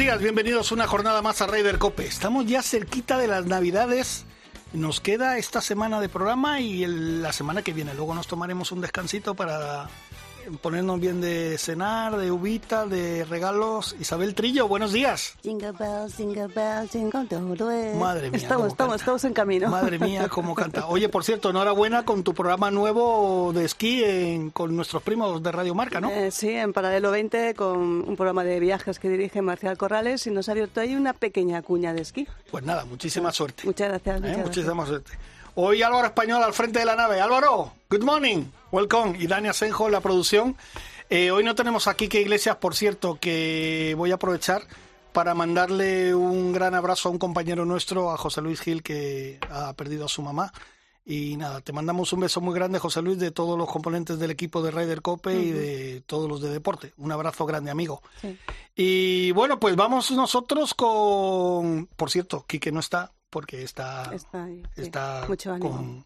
Días, bienvenidos a una jornada más a Raider Cope. Estamos ya cerquita de las Navidades. Nos queda esta semana de programa y la semana que viene. Luego nos tomaremos un descansito para ponernos bien de cenar, de uvita, de regalos. Isabel Trillo, buenos días. Jingle bells, jingle bells, jingle. Madre mía. Estamos, estamos, estamos en camino. Madre mía, cómo canta. Oye, por cierto, enhorabuena con tu programa nuevo de esquí en- con nuestros primos de Radio Marca, ¿no? Eh, sí, en Paralelo 20 con un programa de viajes que dirige Marcial Corrales y nos ha abierto ahí una pequeña cuña de esquí. Pues nada, muchísima suerte. Muchas gracias. ¿eh? Muchas gracias. Muchísima suerte. Hoy Álvaro Español al frente de la nave. Álvaro, good morning, welcome. Y Dani Asenjo en la producción. Eh, hoy no tenemos aquí que Iglesias, por cierto, que voy a aprovechar para mandarle un gran abrazo a un compañero nuestro, a José Luis Gil, que ha perdido a su mamá. Y nada, te mandamos un beso muy grande, José Luis, de todos los componentes del equipo de Ryder Cope y de todos los de deporte. Un abrazo grande, amigo. Sí. Y bueno, pues vamos nosotros con... Por cierto, Quique no está porque está, Está ahí, sí. está Mucho ánimo. con,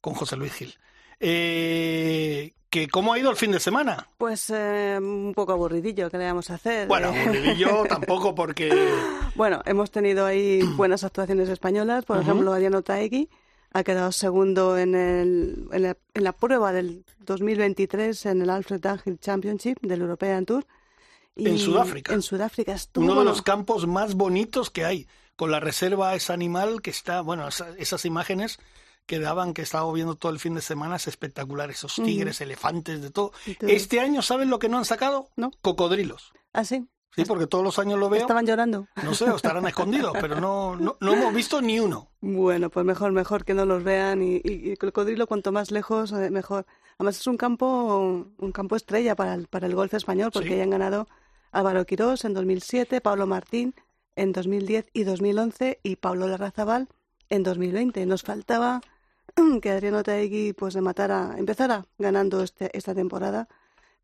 con José Luis Gil. Eh, que ¿Cómo ha ido el fin de semana? Pues eh, un poco aburridillo, ¿qué le vamos a hacer? Bueno, aburridillo tampoco porque... Bueno, hemos tenido ahí buenas actuaciones españolas. Por ejemplo, Adriano Taegui ha quedado segundo en, el, en, la, en la prueba del 2023 en el Alfred Dunhill Championship del European Tour. Y En Sudáfrica. En Sudáfrica estuvo. Uno de los campos más bonitos que hay, con la reserva ese animal que está, bueno, esa- esas imágenes que daban, que estaba viendo todo el fin de semana, es espectacular, esos tigres, elefantes, de todo. Este año, ¿saben lo que no han sacado? No. Cocodrilos. Ah, sí. Sí, porque todos los años lo veo. Estaban llorando. No sé, o estarán escondidos, pero no, no, no hemos visto ni uno. Bueno, pues mejor, mejor que no los vean y, el cocodrilo cuanto más lejos, eh, mejor. Además es un campo, un campo estrella para el, para el golf español porque Sí. ya han ganado Álvaro Quirós en 2007, Pablo Martín en 2010 y 2011 y Pablo Larrazabal en 2020. Nos faltaba que Adriano Taegui pues empezara ganando este, esta temporada,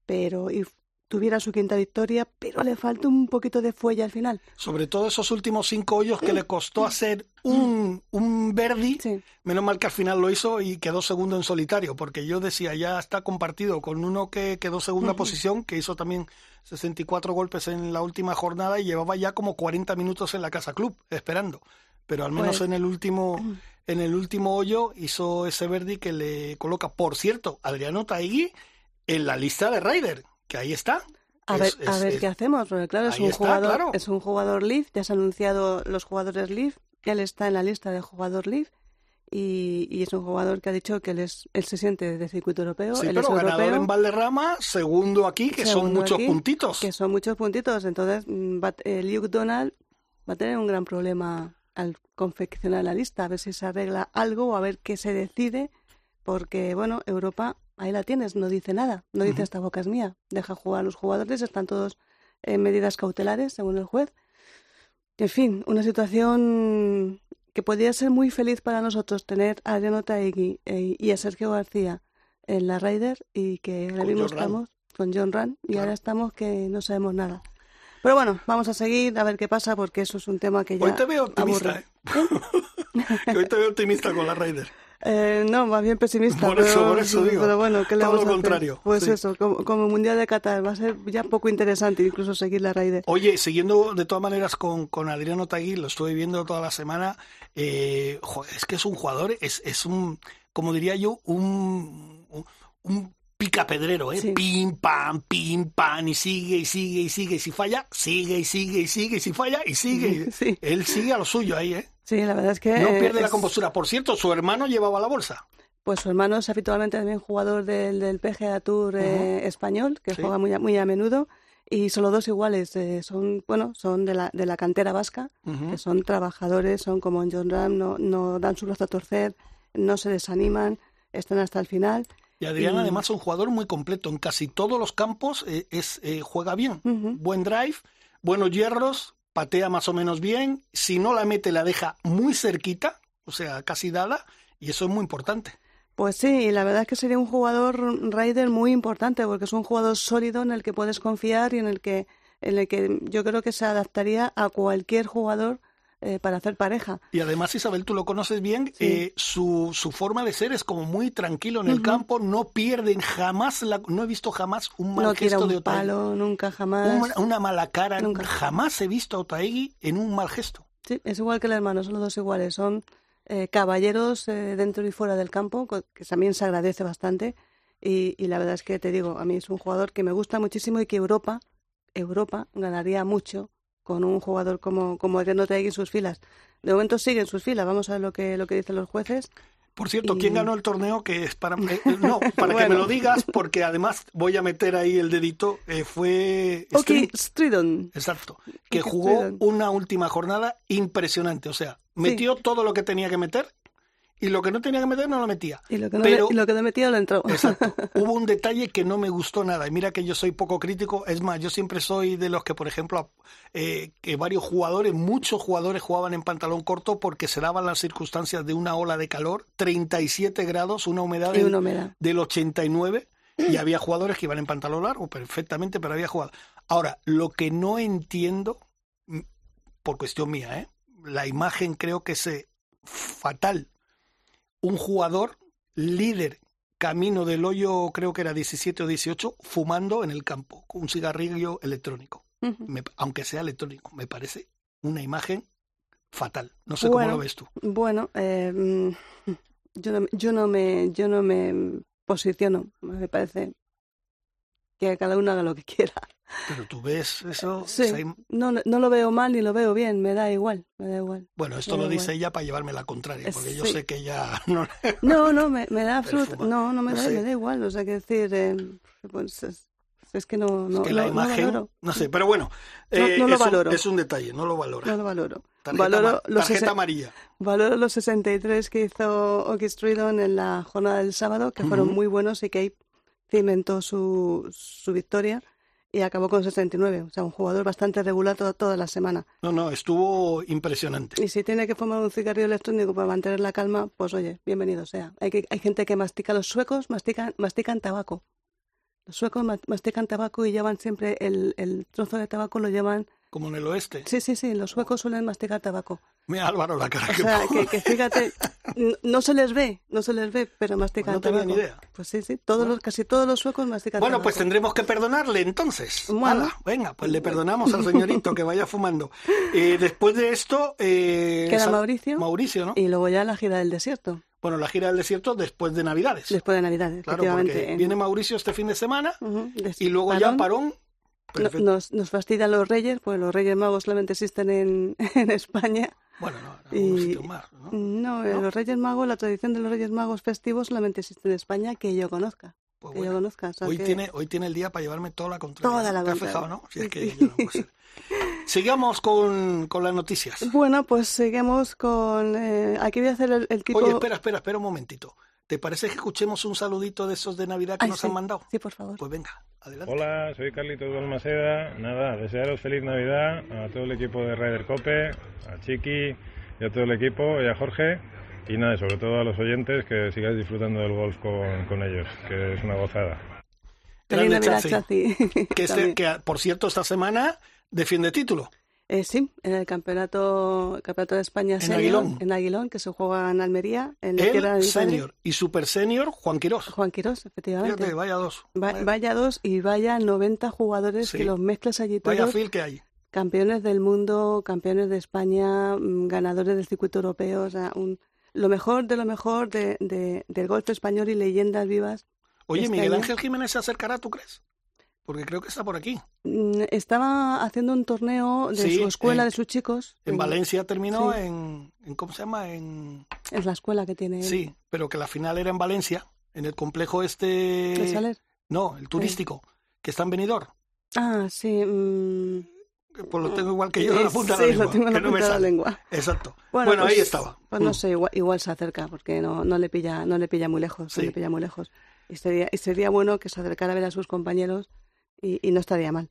pero y tuviera su quinta victoria, pero le falta un poquito de fuelle al final. Sobre todo esos últimos cinco hoyos que le costó hacer un, un Verdi. Sí. Menos mal que al final lo hizo y quedó segundo en solitario, porque yo decía, ya está compartido con uno que quedó segunda posición, que hizo también 64 golpes en la última jornada y llevaba ya como 40 minutos en la Casa Club, esperando. Pero al menos Pues- en el último en el último hoyo hizo ese Verdi que le coloca, por cierto, Adriano Taigui en la lista de Ryder, que ahí está. A Es- ver, a es- ver es- qué hacemos, porque claro, es un está, jugador, claro. es un jugador Leaf, ya se han anunciado los jugadores Leaf, él está en la lista de jugador Leaf y, y es un jugador que ha dicho que él es, él se siente de circuito europeo, Sí, él pero es ganador europeo, en Valderrama, segundo aquí, que son segundo muchos aquí, puntitos. que son muchos puntitos, entonces mm, va- eh, Luke Donald va a tener un gran problema al confeccionar la lista, a ver si se arregla algo o a ver qué se decide, porque bueno, Europa ahí la tienes, no dice nada, no dice esta boca es mía, deja jugar a los jugadores, están todos en medidas cautelares según el juez. En fin, una situación que podría ser muy feliz para nosotros tener a Adriano Taegui eh, y a Sergio García en la Ryder y que ahora mismo estamos con John Rand y Claro. ahora estamos que no sabemos nada. Pero bueno, vamos a seguir a ver qué pasa porque eso es un tema que ya Hoy te veo optimista. ¿eh? Que hoy te veo optimista con la Raider. Eh, no, más bien pesimista. Por eso, pero, por eso digo. Pero bueno, ¿qué le Todo vamos lo a hacer? contrario, Pues sí. eso, como, como el Mundial de Qatar, va a ser ya poco interesante incluso seguir la Ryder. Oye, siguiendo de todas maneras con, con Adriano Tagui, lo estuve viendo toda la semana, eh, joder, es que es un jugador, es, es un, como diría yo, un, un, un picapedrero, ¿eh? Sí. Pim, pam, pim, pam, y sigue, y sigue, y sigue, y si falla, sigue, y sigue, y sigue, y si falla, y sigue. Sí. Él sigue a lo suyo ahí, ¿eh? Sí, la verdad es que... No pierde la compostura. Por cierto, su hermano llevaba la bolsa. Pues su hermano es habitualmente también jugador del, del PGA Tour eh, español, que Sí. juega muy a, muy a menudo, y son los dos iguales, eh, son, bueno, son de la, de la cantera vasca, que son trabajadores, son como en John Ram, no, no dan su brazo a torcer, no se desaniman, están hasta el final. Y Adrián, Y- además, es un jugador muy completo. En casi todos los campos eh, es, juega bien. Buen drive, buenos hierros, patea más o menos bien. Si no la mete, la deja muy cerquita. o sea, casi dada, y eso es muy importante. Pues sí, la verdad es que sería un jugador Ryder muy importante porque es un jugador sólido en el que puedes confiar y en el que, en el que yo creo que se adaptaría a cualquier jugador eh, para hacer pareja. Y además, Isabel, tú lo conoces bien, eh, su, su forma de ser es como muy tranquilo en el campo, no pierden jamás, la, no he visto jamás un mal no gesto un de Otaegui. palo, nunca jamás. Una, una mala cara, Nunca. jamás he visto a Otaegui en un mal gesto. Sí, es igual que el hermano, son los dos iguales. Son eh, caballeros eh, dentro y fuera del campo, que también se agradece bastante. Y, y la verdad es que te digo, a mí es un jugador que me gusta muchísimo y que Europa, Europa ganaría mucho con un jugador como, como Adriano Otaegui en sus filas. De momento sigue en sus filas, vamos a ver lo que, lo que dicen los jueces. Por cierto, ¿quién ganó el torneo? Que es para eh, no, para que me lo digas, porque además voy a meter ahí el dedito. eh, fue Ok, String- Stridon. exacto, que jugó Stridon. una última jornada impresionante. O sea, metió todo lo que tenía que meter y lo que no tenía que meter no lo metía. Y lo que no, Pero- y lo que no metido lo entró. Exacto. Hubo un detalle que no me gustó nada. Y mira que yo soy poco crítico. Es más, yo siempre soy de los que, por ejemplo, eh, que varios jugadores, muchos jugadores jugaban en pantalón corto porque se daban las circunstancias de una ola de calor, 37 grados, una humedad y del, una humedad. del 89. Y había jugadores que iban en pantalón largo perfectamente, pero había jugado. Ahora, lo que no entiendo, mm, por cuestión mía, ¿eh? la imagen creo que es fatal. Un jugador líder camino del hoyo, creo que era 17 o 18, fumando en el campo, con un cigarrillo electrónico. Me- aunque sea electrónico, me parece una imagen fatal. No sé Bueno. cómo lo ves tú. Bueno, eh, mm, yo, no, yo no me yo no me posiciono. Me parece que cada uno haga lo que quiera. Pero tú ves eso. Sí, im- no, no lo veo mal ni lo veo bien. Me da igual, me da igual. Bueno, esto lo da dice igual. ella para llevarme la contraria, porque yo sí. sé que ella no. No, no, me, me da absoluto. Perfuma. No, no me No da, sé. me da igual. O sea, que decir, eh, pues es, es que no, no, es que no- la no imagen, valoro. no sé, pero bueno, No- eh, no lo es, un- valoro. es un detalle, no lo valora. No lo valoro. Tarjeta, valoro los tarjeta amarilla. Valoro los 63 que hizo Oki en la jornada del sábado, que fueron Ujú. muy buenos y que ahí cimentó su, su victoria y acabó con 69. O sea, un jugador bastante regular toda, toda la semana. No, no, estuvo impresionante. Y si tiene que fumar un cigarrillo electrónico para mantener la calma, pues oye, bienvenido sea. Hay, que, hay gente que mastica, los suecos mastican, mastican tabaco. Los suecos ma- mastican tabaco y llevan siempre el, el trozo de tabaco, lo llevan... Como en el oeste. Sí, sí, sí, los suecos suelen masticar tabaco. Mira, Álvaro, la cara O que sea, que, que fíjate, no se les ve, no se les ve, pero mastican Pues no tenía tabaco. ni idea. Pues sí, sí, todos los, casi todos los suecos mastican Bueno, tabaco. pues tendremos que perdonarle entonces. Bueno. Venga, pues le perdonamos al señorito que vaya fumando. Eh, después de esto... Eh, Queda Mauricio. Mauricio, ¿no? Y luego ya la gira del desierto, Bueno, la gira del desierto después de Navidades. después de Navidad, claro, efectivamente. porque en- viene Mauricio este fin de semana y luego ya parón. Perfecto. nos, nos fastidian los reyes, pues los reyes magos solamente existen en, en España. Bueno, no, en Y- sitios más, ¿no? No, eh, ¿No? los reyes magos, la tradición de los reyes magos festivos solamente existe en España que yo conozca. Pues que bueno, yo conozca. o sea hoy, que- tiene, hoy tiene el día para llevarme toda la contraria. Toda la ¿Te has fijado, no? Si es que yo no puedo ser. Sigamos con, con las noticias. Bueno, pues seguimos con... eh, aquí voy a hacer el, el tipo... Oye, espera, espera, espera un momentito. ¿Te parece que escuchemos un saludito de esos de Navidad que Ay, nos sí. han mandado? Sí, por favor. Pues venga, adelante. Hola, soy Carlitos Balmaseda. Nada, desearos feliz Navidad a todo el equipo de Ryder Cope, a Chiqui y a todo el equipo y a Jorge. Y nada, sobre todo a los oyentes que sigáis disfrutando del golf con, con ellos, que es una gozada. Feliz Grande Navidad, Chazi. Que, este- que, por cierto, esta semana defiende título. Eh, sí, en el campeonato, campeonato de España En senior, Aguilón. en Aguilón, que se juega en Almería, en El senior y super senior Juan Quirós. Juan Quirós, efectivamente. Fíjate, vaya dos. Va- Vaya, vaya dos y vaya 90 jugadores Sí. que los mezclas allí vaya todos. feel que hay. Campeones del mundo, campeones de España, mm, ganadores del circuito europeo, o sea, un, lo mejor de lo mejor de, de- del golf español y leyendas vivas. Oye, Miguel Ángel Jiménez se acercará, ¿tú crees? Porque creo que está por aquí. Mm, Estaba haciendo un torneo de Sí, su escuela, en- de sus chicos. En Valencia terminó sí. en, en, ¿cómo se llama? En Es la escuela que tiene sí, pero que la final era en Valencia, en el complejo ¿De este Saler? no, el turístico, que está en Benidorm. Ah, sí. mm, Pues lo tengo igual que yo en la eh, punta sí, de la lengua. lo tengo en la que no punta de la lengua. Exacto. Bueno, pues, ahí estaba. Pues no Mm. sé, igual, igual se acerca, porque no, no le pilla, no le pilla muy lejos, Sí. no le pilla muy lejos. Y sería, y sería bueno que se acercara a ver a sus compañeros y, y no estaría mal.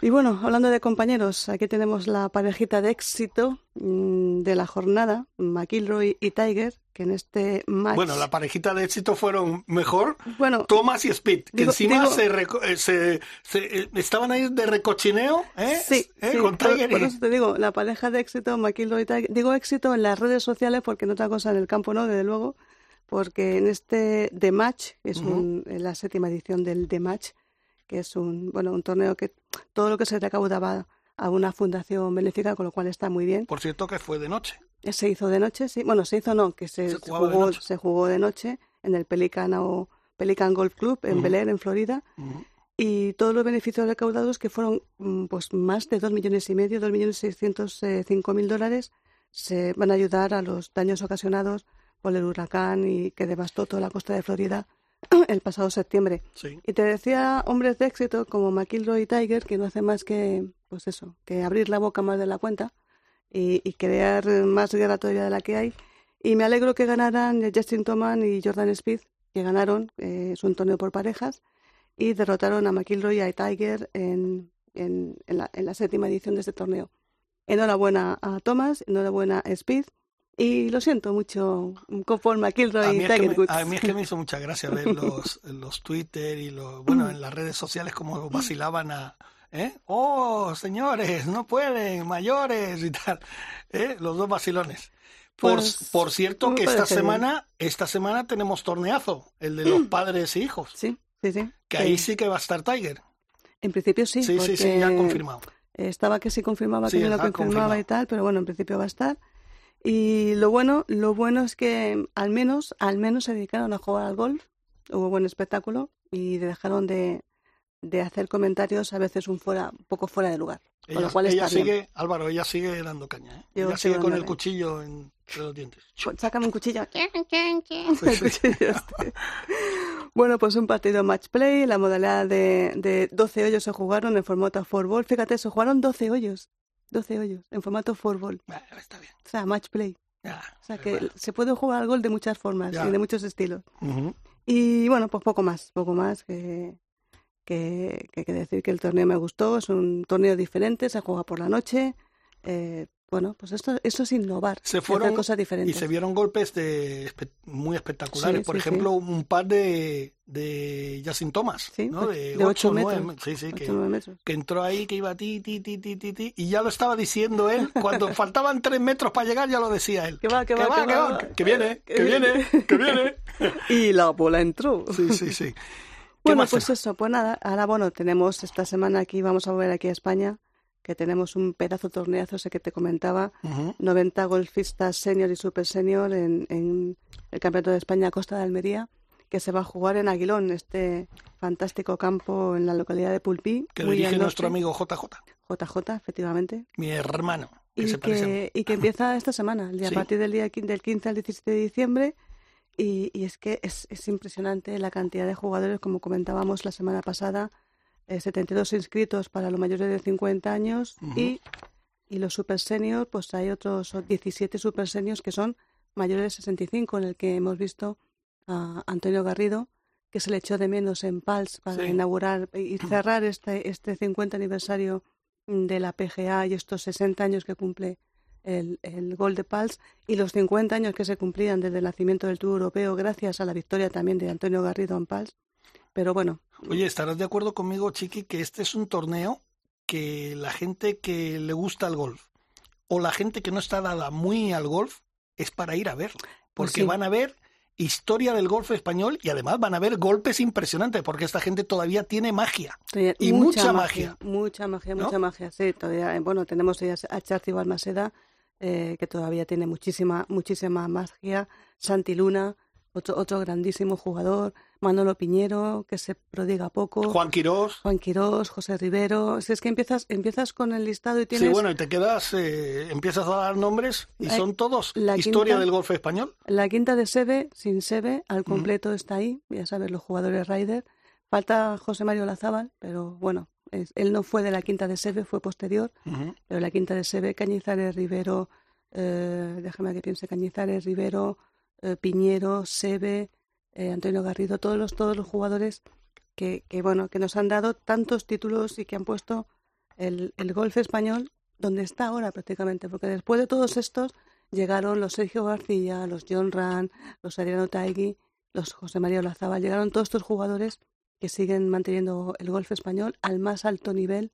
Y bueno, hablando de compañeros, aquí tenemos la parejita de éxito mm, de la jornada, McIlroy y Tiger, que en este match... Bueno, la parejita de éxito fueron mejor Bueno, Thomas y Speed, que digo- encima digo- se, reco- eh, se- se- eh, estaban ahí de recochineo, ¿eh? Sí, ¿Eh? sí, con por, Tiger por y- eso te digo, la pareja de éxito, McIlroy y Tiger. Digo éxito en las redes sociales porque en otra cosa en el campo no, desde luego, porque en este The Match, que es un- en la séptima edición del The Match, que es un, bueno, un torneo que todo lo que se recaudaba a una fundación benéfica, con lo cual está muy bien. Por cierto que fue de noche. Se hizo de noche, sí. Bueno, se hizo no, que se, de jugó, noche. se jugó de noche en el Pelican, Pelican Golf Club en Ujú. Bel Air, en Florida y todos los beneficios recaudados que fueron mm, pues más de dos millones y medio, dos millones seiscientos eh, cinco mil dólares, se van a ayudar a los daños ocasionados por el huracán y que devastó toda la costa de Florida el pasado septiembre. Sí. Y te decía hombres de éxito como McIlroy y Tiger que no hacen más que pues eso, que abrir la boca más de la cuenta y, y crear más guerra todavía de la que hay. Y me alegro que ganaran Justin Thomas y Jordan Speed, que ganaron, eh, es un torneo por parejas, y derrotaron a McIlroy y a Tiger en, en, en la, en la séptima edición de este torneo. Enhorabuena a Thomas, enhorabuena a Speed, y lo siento mucho por McIlroy A y mí, es que Tiger me, Woods. a mí es que me hizo mucha gracia ver los, los Twitter y los, bueno, en las redes sociales como vacilaban a, ¿eh? Oh, señores, no pueden, mayores y tal, ¿eh? Los dos vacilones. Por, Pues, por cierto que esta bien. semana, esta semana tenemos torneazo, el de los padres e hijos, Sí, sí, sí. que Sí. ahí sí que va a estar Tiger. En principio sí, Sí, sí, sí, ya confirmado. Estaba que sí confirmaba, Sí, que no lo confirmaba confirmado. y tal, pero bueno, en principio va a estar. Y lo bueno, lo bueno es que al menos, al menos se dedicaron a jugar al golf, hubo buen espectáculo y dejaron de, de hacer comentarios a veces un fuera, un poco fuera de lugar. Con Ella, lo cual ella está bien. sigue, Álvaro, ella sigue dando caña, ¿eh? Yo ella sigue con el cuchillo entre los dientes. Pues Sácame un El cuchillo este. Bueno, pues un partido match play, la modalidad de, de 12 hoyos se jugaron en formato four ball. Fíjate, se jugaron 12 hoyos. 12 hoyos en formato four ball. Está bien. O sea, match play. Ya, O sea, que bueno. se puede jugar al gol de muchas formas Ya. y de muchos estilos. Y bueno, pues poco más, poco más que, que, que decir que el torneo me gustó. Es un torneo diferente, se juega por la noche. Eh, bueno, pues esto, eso es innovar. Se y hacer fueron cosas y diferentes. se vieron golpes de muy espectaculares. Sí, Por sí, ejemplo, un par de, de Justin Thomas, Sí, ¿no? pues, De, de 8 ocho 9 metros. Sí, sí, Ocho, que, nueve metros. que entró ahí, que iba ti, ti, ti, ti, ti, ti, y ya lo estaba diciendo él. Cuando faltaban 3 metros para llegar, ya lo decía él. Que va, que va, que que va. va, que viene, Que viene, que viene. Y la bola entró. Sí, sí, sí. ¿Qué Bueno, pues eso, pues nada, ahora bueno, tenemos esta semana aquí, vamos a volver aquí a España, que tenemos un pedazo torneazo, ese que te comentaba, Ujú. 90 golfistas senior y super senior en, en el Campeonato de España Costa de Almería, que se va a jugar en Aguilón, este fantástico campo en la localidad de Pulpí. Que al dirige nuestro amigo JJ, JJ, efectivamente. mi hermano, que Y se que, y que empieza esta semana, el día- Sí. a partir del día del 15 al 17 de diciembre. Y, y es que es, es impresionante la cantidad de jugadores, como comentábamos la semana pasada, eh, 72 inscritos para los mayores de 50 años y, y los super seniors, pues hay otros 17 super seniors que son mayores de 65, en el que hemos visto a Antonio Garrido, que se le echó de menos en Pals para Sí. inaugurar y cerrar este, este 50 aniversario de la PGA y estos 60 años que cumple el, el gol de Pals y los 50 años que se cumplían desde el nacimiento del Tour Europeo gracias a la victoria también de Antonio Garrido en Pals. Pero bueno, Oye, ¿estarás de acuerdo conmigo, Chiqui, que este es un torneo que la gente que le gusta el golf o la gente que no está dada muy al golf es para ir a ver? Porque sí. van a ver historia del golf español y además van a ver golpes impresionantes porque esta gente todavía tiene magia. todavía Y mucha magia. Mucha magia, ¿No? mucha magia. Sí, todavía, eh, bueno, tenemos a Charty Balmaseda, eh, que todavía tiene muchísima, muchísima magia. Santi Luna, otro, otro grandísimo jugador. Manolo Piñero, que se prodiga poco. Juan Quirós. Juan Quirós, José Rivero. Si es que empiezas, empiezas con el listado y tienes Sí, bueno, y te quedas, eh, empiezas a dar nombres y son todos la historia quinta- del golf español. la quinta de Sebe, sin Sebe, al completo está ahí. Ya sabes, los jugadores Ryder. Falta José Mario Lazábal, pero bueno, es- él no fue de la quinta de Sebe, fue posterior. Pero la quinta de Sebe, Cañizares, Rivero, eh, déjame que piense, Cañizares, Rivero, eh, Piñero, Sebe, eh, Antonio Garrido, todos los, todos los jugadores que, que, bueno, que nos han dado tantos títulos y que han puesto el, el golf español donde está ahora prácticamente, porque después de todos estos llegaron los Sergio García, los John Rand, los Adriano Taigui, los José María Olazábal, llegaron todos estos jugadores que siguen manteniendo el golf español al más alto nivel,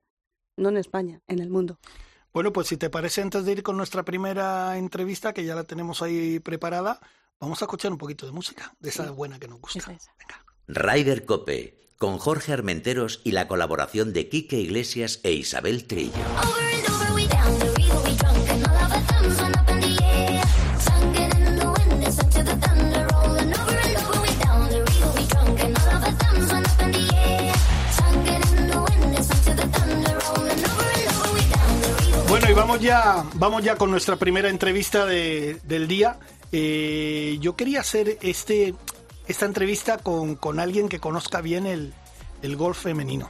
no en España, en el mundo. Bueno, pues si te parece, antes de ir con nuestra primera entrevista, que ya la tenemos ahí preparada, vamos a escuchar un poquito de música, de esa buena que nos gusta. Venga. Ryder Cope, con Jorge Armenteros y la colaboración de Quique Iglesias e Isabel Trillo. Bueno, y vamos ya, vamos ya con nuestra primera entrevista de, del día. Eh, yo quería hacer este, esta entrevista con, con alguien que conozca bien el, el golf femenino.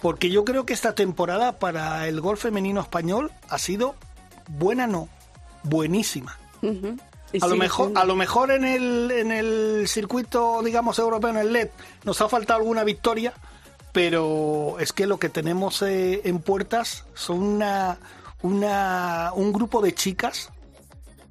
Porque yo creo que esta temporada para el golf femenino español ha sido buena, no, buenísima. A lo, mejor, a lo mejor en el, en el circuito, digamos, europeo, en el LED, nos ha faltado alguna victoria, pero es que lo que tenemos eh, en puertas son una, una, un grupo de chicas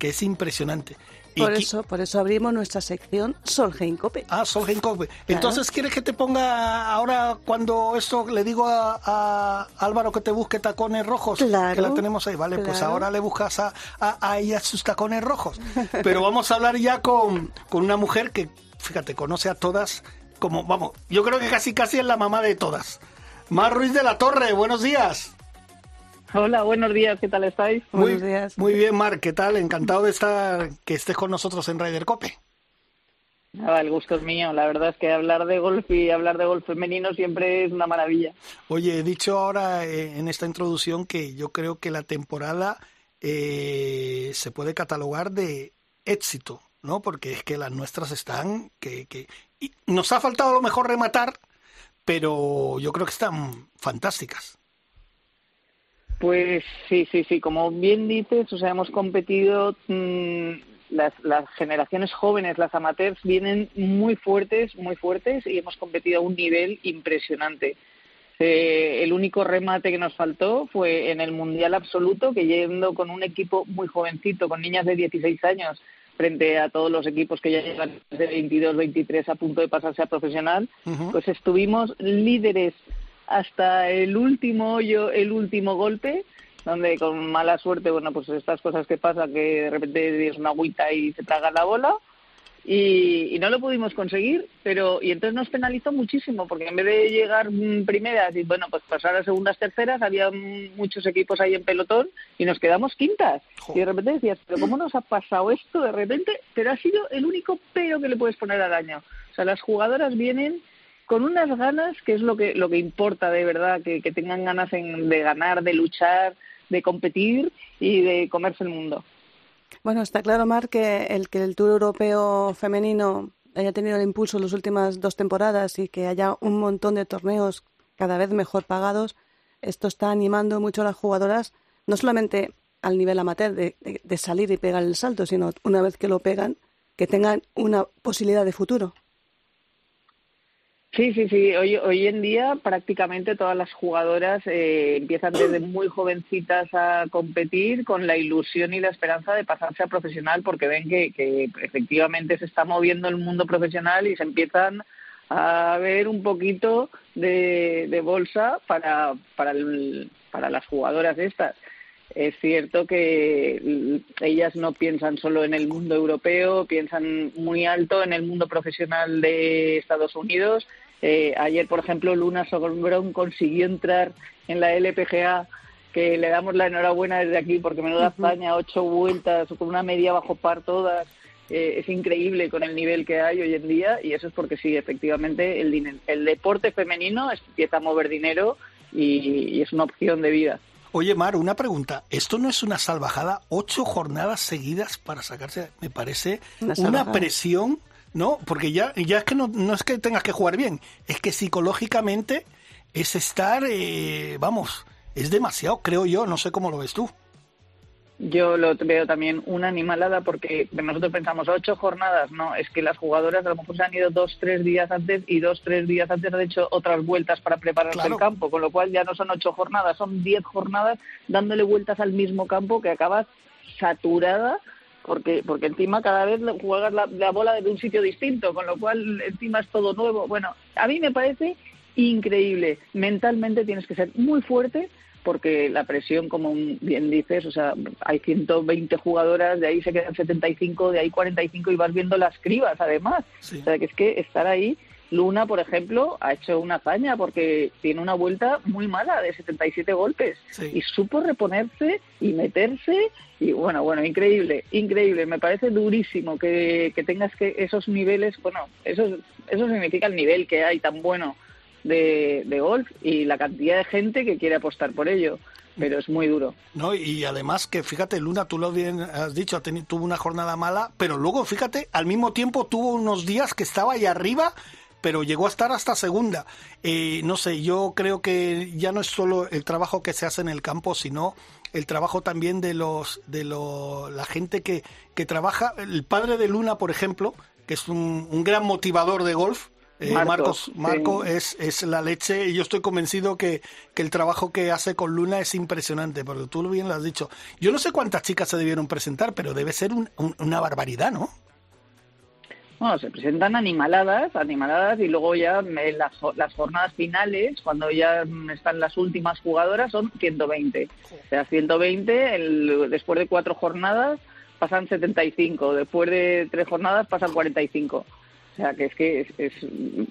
que es impresionante. Por eso, por eso abrimos nuestra sección Solheim Cope. Ah, Solheim Cope. Entonces, ¿quieres que te ponga ahora cuando esto le digo a, Álvaro que te busque tacones rojos? Claro. Que la tenemos ahí, vale, pues ahora le buscas a, a, ella sus tacones rojos. Pero vamos a hablar ya con, con una mujer que, fíjate, conoce a todas como, vamos, yo creo que casi casi es la mamá de todas. Mar Ruiz de la Torre, buenos días. Hola, buenos días, ¿qué tal estáis? Muy, Buenos días. Muy bien, Mar, ¿qué tal? Encantado de estar, que estés con nosotros en Ryder Cope. Nada, el gusto es mío. La verdad es que hablar de golf y hablar de golf femenino siempre es una maravilla. Oye, he dicho ahora eh, en esta introducción que yo creo que la temporada eh, se puede catalogar de éxito, ¿no? Porque es que las nuestras están que, que y nos ha faltado a lo mejor rematar, pero yo creo que están fantásticas. Pues sí, sí, sí. Como bien dices, o sea, hemos competido. Mmm, las, las, generaciones jóvenes, las amateurs, vienen muy fuertes, muy fuertes y hemos competido a un nivel impresionante. Eh, el único remate que nos faltó fue en el Mundial Absoluto, que yendo con un equipo muy jovencito, con niñas de 16 años, frente a todos los equipos que ya llevan de 22, 23 a punto de pasarse a profesional, uh -huh. pues estuvimos líderes hasta el último hoyo, el último golpe, donde con mala suerte, bueno, pues estas cosas que pasan, que de repente es una agüita y se traga la bola, y, y, no lo pudimos conseguir, pero y entonces nos penalizó muchísimo, porque en vez de llegar primeras y bueno, pues pasar a segundas, terceras, había muchos equipos ahí en pelotón y nos quedamos quintas. Y de repente decías, pero ¿cómo nos ha pasado esto de repente? Pero ha sido el único pero que le puedes poner al año. O sea, las jugadoras vienen con unas ganas que es lo que lo que importa de verdad que, tengan ganas en, de ganar de luchar de competir y de comerse el mundo. Bueno está claro Mar que el que el Tour Europeo femenino haya tenido el impulso en las últimas dos temporadas y que haya un montón de torneos cada vez mejor pagados esto está animando mucho a las jugadoras no solamente al nivel amateur de salir y pegar el salto sino una vez que lo pegan que tengan una posibilidad de futuro Sí, sí, sí. Hoy, hoy en día prácticamente todas las jugadoras eh, empiezan desde muy jovencitas a competir con la ilusión y la esperanza de pasarse a profesional porque ven que, que efectivamente se está moviendo el mundo profesional y se empiezan a ver un poquito de, de bolsa para, para, el, para las jugadoras estas. Es cierto que ellas no piensan solo en el mundo europeo, piensan muy alto en el mundo profesional de Estados Unidos. Eh, ayer, por ejemplo, Luna Sogolbrón consiguió entrar en la LPGA, que le damos la enhorabuena desde aquí, porque menuda España, ocho vueltas, con una media bajo par todas. Eh, es increíble con el nivel que hay hoy en día y eso es porque sí, efectivamente, el, el deporte femenino empieza a mover dinero y, y es una opción de vida. Oye, Mar, una pregunta. ¿Esto no es una salvajada? Ocho jornadas seguidas para sacarse, me parece, una, una presión, ¿no? Porque ya, ya es que no, no, es que tengas que jugar bien, es que psicológicamente es estar, eh, vamos, es demasiado, creo yo, no sé cómo lo ves tú. Yo lo veo también una animalada porque nosotros pensamos ocho jornadas, no, es que las jugadoras a lo mejor se han ido dos, tres días antes y dos, tres días antes han hecho otras vueltas para prepararse el campo, con lo cual ya no son ocho jornadas, son diez jornadas dándole vueltas al mismo campo que acabas saturada porque porque encima cada vez juegas la, la bola desde un sitio distinto, con lo cual encima es todo nuevo. Bueno, a mí me parece increíble. Mentalmente tienes que ser muy fuerte porque la presión, como bien dices, o sea, hay 120 jugadoras, de ahí se quedan 75, de ahí 45 y vas viendo las cribas además. O sea, que es que estar ahí, Luna, por ejemplo, ha hecho una hazaña porque tiene una vuelta muy mala de 77 golpes y supo reponerse y meterse y bueno, bueno, increíble, increíble. Me parece durísimo que, que tengas que esos niveles, bueno, eso, eso significa el nivel que hay tan bueno de, golf y la cantidad de gente que quiere apostar por ello pero es muy duro. No, y además que fíjate, Luna, tú lo bien has dicho, tuvo una jornada mala, pero luego fíjate, al mismo tiempo tuvo unos días que estaba ahí arriba, pero llegó a estar hasta segunda. Eh, no sé, yo creo que ya no es solo el trabajo que se hace en el campo, sino el trabajo también de los de lo, la gente que, que trabaja. El padre de Luna, por ejemplo, que es un gran motivador de golf, eh, Marcos, Marco es, es la leche y yo estoy convencido que, que, el trabajo que hace con Luna es impresionante, porque tú bien lo has dicho. Yo no sé cuántas chicas se debieron presentar, pero debe ser una barbaridad, ¿no? Bueno, se presentan animaladas, animaladas y luego ya las, las jornadas finales, cuando ya están las últimas jugadoras, son 120. O sea, 120, el, después de cuatro jornadas pasan 75, después de tres jornadas pasan 45. O sea, que es que es,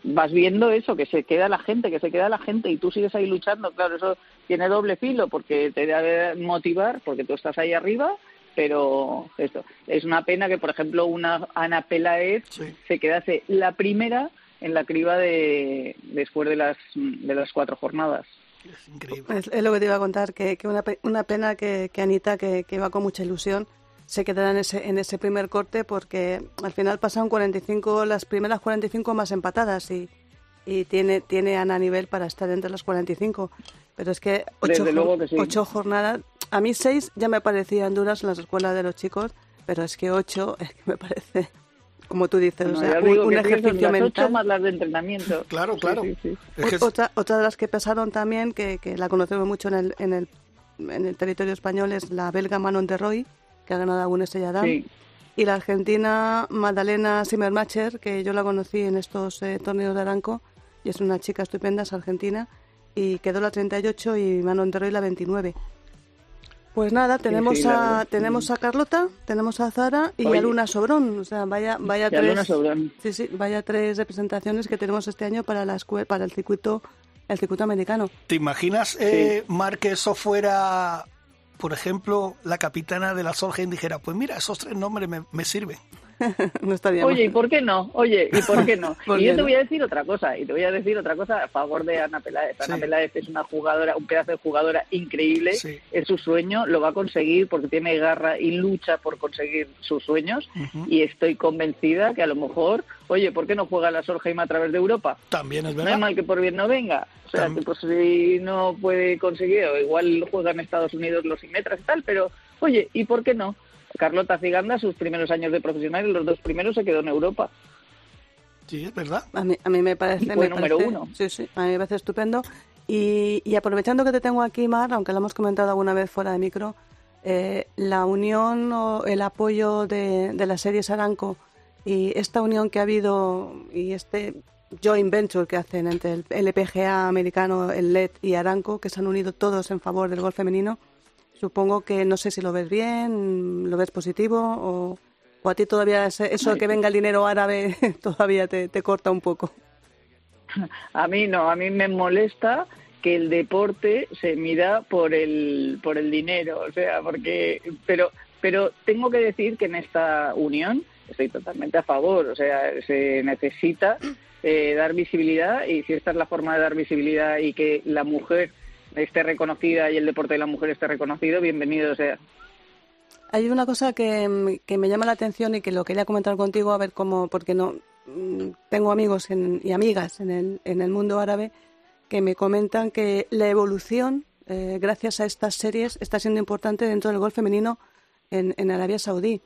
vas viendo eso, que se queda la gente, que se queda la gente y tú sigues ahí luchando. Claro, eso tiene doble filo porque te debe motivar, porque tú estás ahí arriba, pero esto es una pena que, por ejemplo, una Ana Pelaez se quedase la primera en la criba de después de las de las cuatro jornadas. Es increíble. Es, lo que te iba a contar, que, que una, una pena que, que Anita, que, que va con mucha ilusión, se quedará en ese, en ese primer corte porque al final pasaron 45, las primeras 45 más empatadas y, y tiene, tiene Ana nivel para estar entre las 45. Pero es que ocho, ocho jornadas, a mí seis ya me parecían duras en las escuelas de los chicos, pero es que ocho es que me parece como tú dices, o sea, un, ejercicio mental. más las de entrenamiento. Claro, claro. otra, otra de las que pasaron también, que, que la conocemos mucho en el, en, el, en el territorio español, es la belga Manon de Roy, que ha ganado alguna estrella Dan. Y la argentina Magdalena Zimmermacher, que yo la conocí en estos eh, torneos de Aranco, y es una chica estupenda, es argentina, y quedó la 38 y Manon Roy la 29. Pues nada, tenemos a tenemos a Carlota, tenemos a Zara y a Luna Sobrón, o sea, vaya vaya tres Sí, sí, vaya tres representaciones que tenemos este año para la para el circuito el circuito americano. ¿Te imaginas eh, Mar que eso fuera por ejemplo, la capitana de la Solheim dijera, pues mira, esos tres nombres me, me sirven. no bien. Oye, ¿y por qué no? Oye, ¿y por qué no? y yo te voy a decir otra cosa, y te voy a decir otra cosa a favor de Ana Peláez. Ana Peláez es una jugadora, un pedazo de jugadora increíble, es su sueño, lo va a conseguir porque tiene garra y lucha por conseguir sus sueños, y estoy convencida que a lo mejor, oye, ¿por qué no juega la Solheim a través de Europa? También es verdad. No es mal que por bien no venga. O sea, que pues si no puede conseguir, o igual juega en Estados Unidos los Inmetras y tal, pero oye, ¿y por qué no? Carlota Ciganda, sus primeros años de profesional, los dos primeros se quedó en Europa. Sí, es verdad. A mí, a mí me parece... Fue número uno. Sí, sí, a mí me parece estupendo. Y, y, aprovechando que te tengo aquí, Mar, aunque lo hemos comentado alguna vez fuera de micro, eh, la unión o el apoyo de, de las series Aranco y esta unión que ha habido y este joint venture que hacen entre el LPGA americano, el LED y Aranco, que se han unido todos en favor del golf femenino, Supongo que no sé si lo ves bien, lo ves positivo o, a ti todavía eso que venga el dinero árabe todavía te, corta un poco. A mí no, a mí me molesta que el deporte se mida por el por el dinero, o sea, porque pero pero tengo que decir que en esta unión estoy totalmente a favor, o sea, se necesita eh, dar visibilidad y si esta es la forma de dar visibilidad y que la mujer esté reconocida y el deporte de la mujer esté reconocido, bienvenido sea. Hay una cosa que, me llama la atención y que lo quería comentar contigo, a ver cómo, porque no mm, tengo amigos y amigas en el, en el mundo árabe que me comentan que la evolución, eh, gracias a estas series, está siendo importante dentro del golf femenino, en, en Arabia Saudí.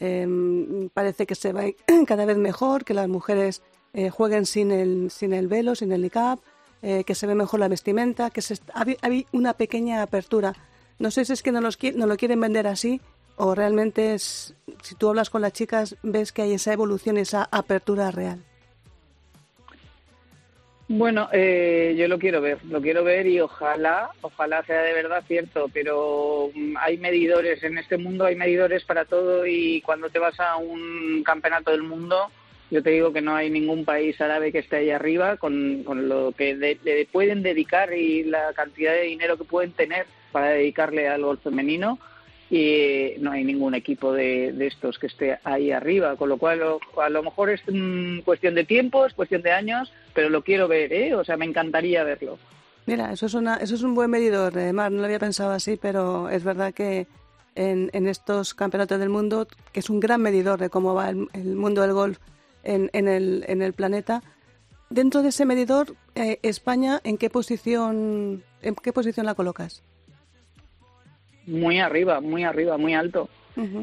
Em, parece que se va cada vez mejor, que las mujeres eh, jueguen sin el, sin el velo, sin el niqab, eh, que se ve mejor la vestimenta, que se, hay una pequeña apertura. No sé si es que no, los, no lo quieren vender así o realmente es, si tú hablas con las chicas ves que hay esa evolución, esa apertura real. Bueno, eh, yo lo quiero ver, lo quiero ver y ojalá, ojalá sea de verdad cierto, pero mm, hay medidores en este mundo, hay medidores para todo y cuando te vas a un campeonato del mundo, yo te digo que no hay ningún país árabe que esté ahí arriba con, lo que le pueden dedicar y la cantidad de dinero que pueden tener para dedicarle al golf femenino y no hay ningún equipo de, estos que esté ahí arriba, con lo cual a lo mejor es cuestión de tiempo, es cuestión de años, pero lo quiero ver, ¿eh? o sea, me encantaría verlo. Mira, eso es, una, eso es un buen medidor, eh, Mar, no lo había pensado así, pero es verdad que en, en, estos campeonatos del mundo, que es un gran medidor de cómo va el, mundo del golf en, en, el, en el planeta, dentro de ese medidor, eh, España, ¿en qué posición, en qué posición la colocas? muy arriba, muy arriba, muy alto.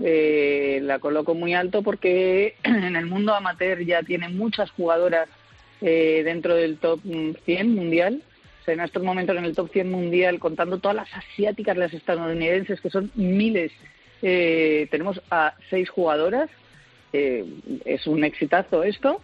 eh, la coloco muy alto porque en el mundo amateur ya tiene muchas jugadoras eh, dentro del top 100 mundial. O sea, en estos momentos en el top 100 mundial, contando todas las asiáticas, las estadounidenses, que son miles, eh, tenemos a seis jugadoras. Es un exitazo esto.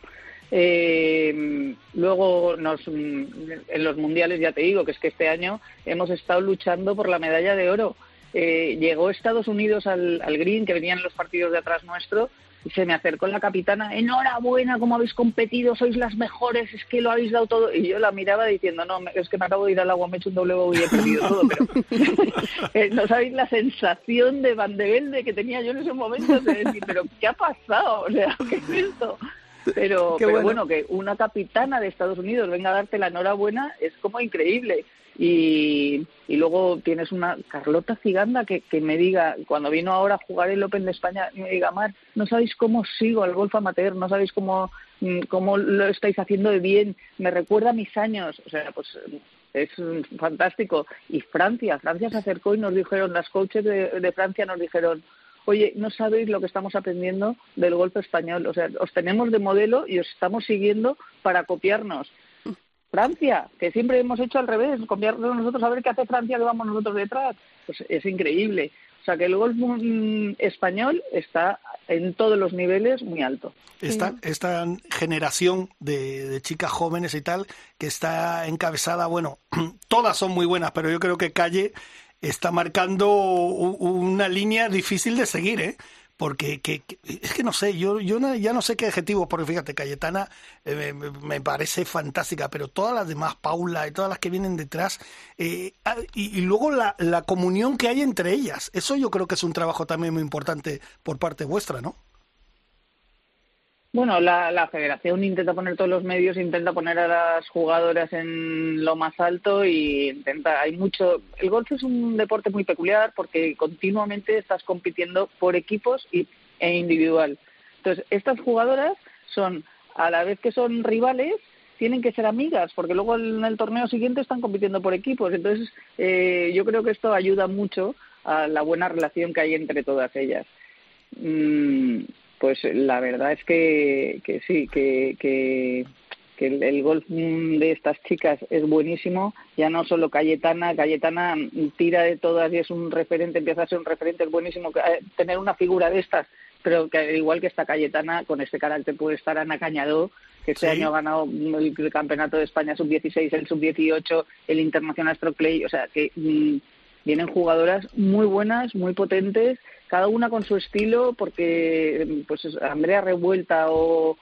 Eh, luego, nos, en los mundiales, ya te digo que es que este año hemos estado luchando por la medalla de oro eh, llegó Estados Unidos al, al green, que venían los partidos de atrás nuestro, y se me acercó la capitana, enhorabuena, cómo habéis competido, sois las mejores, es que lo habéis dado todo. Y yo la miraba diciendo, no, es que me acabo de ir al agua, me he hecho un doble y he perdido todo. Pero eh, no sabéis la sensación de Van de que tenía yo en ese momento de decir, pero ¿qué ha pasado? O sea, ¿qué es esto? Pero, pero bueno. que una capitana de Estados Unidos venga a darte la enhorabuena es como increíble. Y, y luego tienes una Carlota Ciganda que, que me diga, cuando vino ahora a jugar el Open de España, me diga, Mar, no sabéis cómo sigo al golf amateur, no sabéis cómo, mm, cómo lo estáis haciendo de bien, me recuerda a mis años. O sea, pues es fantástico. Y Francia, Francia se acercó y nos dijeron, las coaches de, de Francia nos dijeron, oye, no sabéis lo que estamos aprendiendo del golf español. O sea, os tenemos de modelo y os estamos siguiendo para copiarnos. Francia, que siempre hemos hecho al revés, copiarnos nosotros a ver qué hace Francia, que vamos nosotros detrás. Pues es increíble. O sea que el golf mm, español está en todos los niveles muy alto. Esta, esta generación de, de, chicas jóvenes y tal, que está encabezada, bueno, todas son muy buenas, pero yo creo que Calle está marcando una línea difícil de seguir, ¿eh? Porque que, es que no sé, yo, yo ya no sé qué adjetivo, porque fíjate, Cayetana eh, me, parece fantástica, pero todas las demás, Paula y todas las que vienen detrás, eh, ah, y, y, luego la, la comunión que hay entre ellas, eso yo creo que es un trabajo también muy importante por parte vuestra, ¿no? Bueno, la, la, federación intenta poner todos los medios, intenta poner a las jugadoras en lo más alto y intenta, hay mucho, el golf es un deporte muy peculiar porque continuamente estás compitiendo por equipos y, e individual. Entonces, estas jugadoras son, a la vez que son rivales, tienen que ser amigas, porque luego en el torneo siguiente están compitiendo por equipos. Entonces, eh, yo creo que esto ayuda mucho a la buena relación que hay entre todas ellas. Mm, pues la verdad es que, que sí, que, que, el, golf de estas chicas es buenísimo. Ya no solo Cayetana, Cayetana tira de todas y es un referente, empieza a ser un referente, es buenísimo eh, tener una figura de estas, pero que igual que esta Cayetana, con este carácter puede estar Ana Cañadó, que este año ha ganado el campeonato de España sub-16, el sub-18, el Internacional Stroke Play, o sea que mm, vienen jugadoras muy buenas, muy potentes cada una con su estilo, porque pues Andrea Revuelta o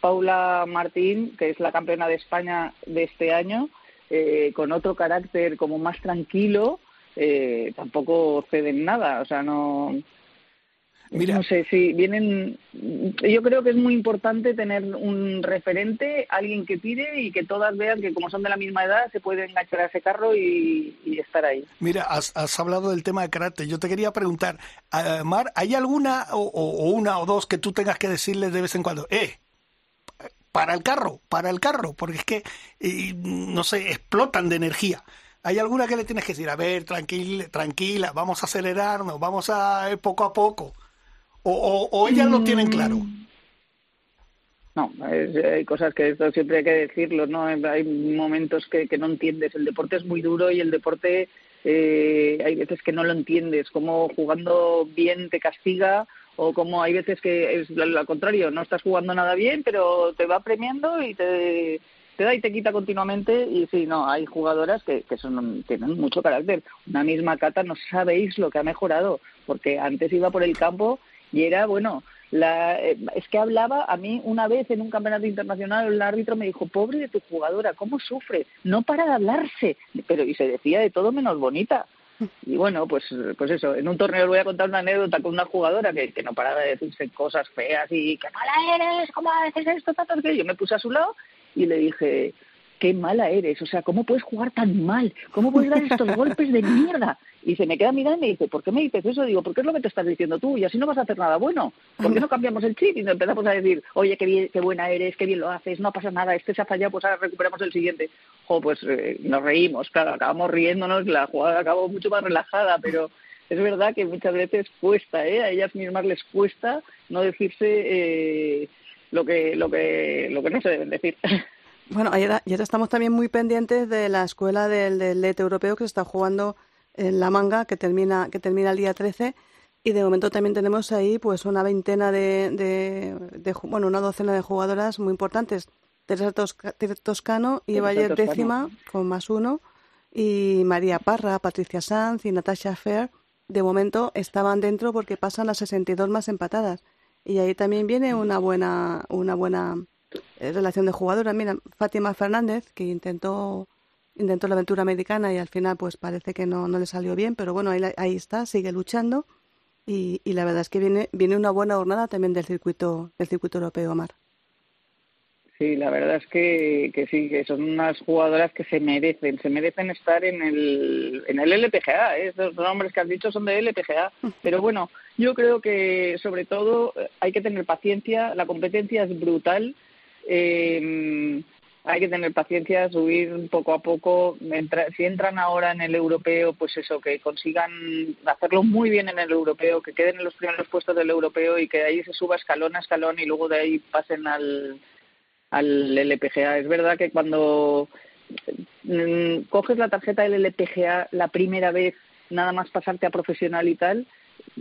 Paula Martín, que es la campeona de España de este año, eh, con otro carácter como más tranquilo, eh, tampoco ceden nada, o sea, no, no sé, si vienen. Yo creo que es muy importante tener un referente, alguien que tire y que todas vean que, como son de la misma edad, se puede enganchar a ese carro y, estar ahí. Mira, has, hablado del tema de karate. Yo te quería preguntar, Mar, ¿hay alguna o, una o dos que tú tengas que decirles de vez en cuando? ¡Eh! Para el carro, para el carro, porque es que, no sé, explotan de energía. ¿Hay alguna que le tienes que decir, a ver, tranquila, tranquila, vamos a acelerarnos, vamos a ir poco a poco? ¿O, o, ellas lo tienen claro? No, hay cosas que esto siempre hay que decirlo, ¿no? Hay momentos que, no entiendes. El deporte es muy duro y el deporte eh, hay veces que no lo entiendes, como jugando bien te castiga o como hay veces que es al contrario, no estás jugando nada bien, pero te va premiando y te, te da y te quita continuamente y sí, no, hay jugadoras que, que son, tienen mucho carácter. Una misma Cata, no sabéis lo que ha mejorado, porque antes iba por el campo y era, bueno, la, eh, es que hablaba a mí una vez en un campeonato internacional, el árbitro me dijo, pobre de tu jugadora, ¿cómo sufre? No para de hablarse, pero y se decía de todo menos bonita. Y bueno, pues, pues eso, en un torneo os voy a contar una anécdota con una jugadora que, que no paraba de decirse cosas feas y qué mala eres, ¿cómo haces esto? Tanto que yo me puse a su lado y le dije, qué mala eres, o sea, ¿cómo puedes jugar tan mal? ¿Cómo puedes dar estos golpes de mierda? Y se me queda mirando y me dice, ¿por qué me dices eso? Digo, porque es lo que te estás diciendo tú y así no vas a hacer nada bueno. ¿Por qué no cambiamos el chip y nos empezamos a decir, oye, qué, bien, qué buena eres, qué bien lo haces, no pasa nada, este se ha fallado, pues ahora recuperamos el siguiente? O pues eh, nos reímos, claro, acabamos riéndonos, la jugada acabó mucho más relajada, pero es verdad que muchas veces cuesta, ¿eh? A ellas mismas les cuesta no decirse eh, lo que lo que lo que no se deben decir. Bueno, ayer, estamos también muy pendientes de la escuela del, del europeo que se está jugando en La Manga, que termina, que termina el día 13. Y de momento también tenemos ahí pues una veintena de, de, bueno, una docena de jugadoras muy importantes. Teresa Toscano y Valle décima con más uno. Y María Parra, Patricia Sanz y Natasha Fair, de momento estaban dentro porque pasan las 62 más empatadas. Y ahí también viene una buena, una buena relación de jugadoras. Mira, Fátima Fernández, que intentó intentó la aventura americana y al final pues parece que no, no le salió bien, pero bueno, ahí, ahí está, sigue luchando y, y, la verdad es que viene, viene una buena jornada también del circuito, del circuito europeo, Omar. Sí, la verdad es que, que sí, que son unas jugadoras que se merecen, se merecen estar en el, en el LPGA. ¿eh? Estos nombres que has dicho son de LPGA. Pero bueno, yo creo que sobre todo hay que tener paciencia, la competencia es brutal eh, hay que tener paciencia, subir poco a poco. si entran ahora en el europeo, pues eso, que consigan hacerlo muy bien en el europeo, que queden en los primeros puestos del europeo y que ahí se suba escalón a escalón y luego de ahí pasen al, al LPGA. Es verdad que cuando mm, coges la tarjeta del LPGA la primera vez, nada más pasarte a profesional y tal,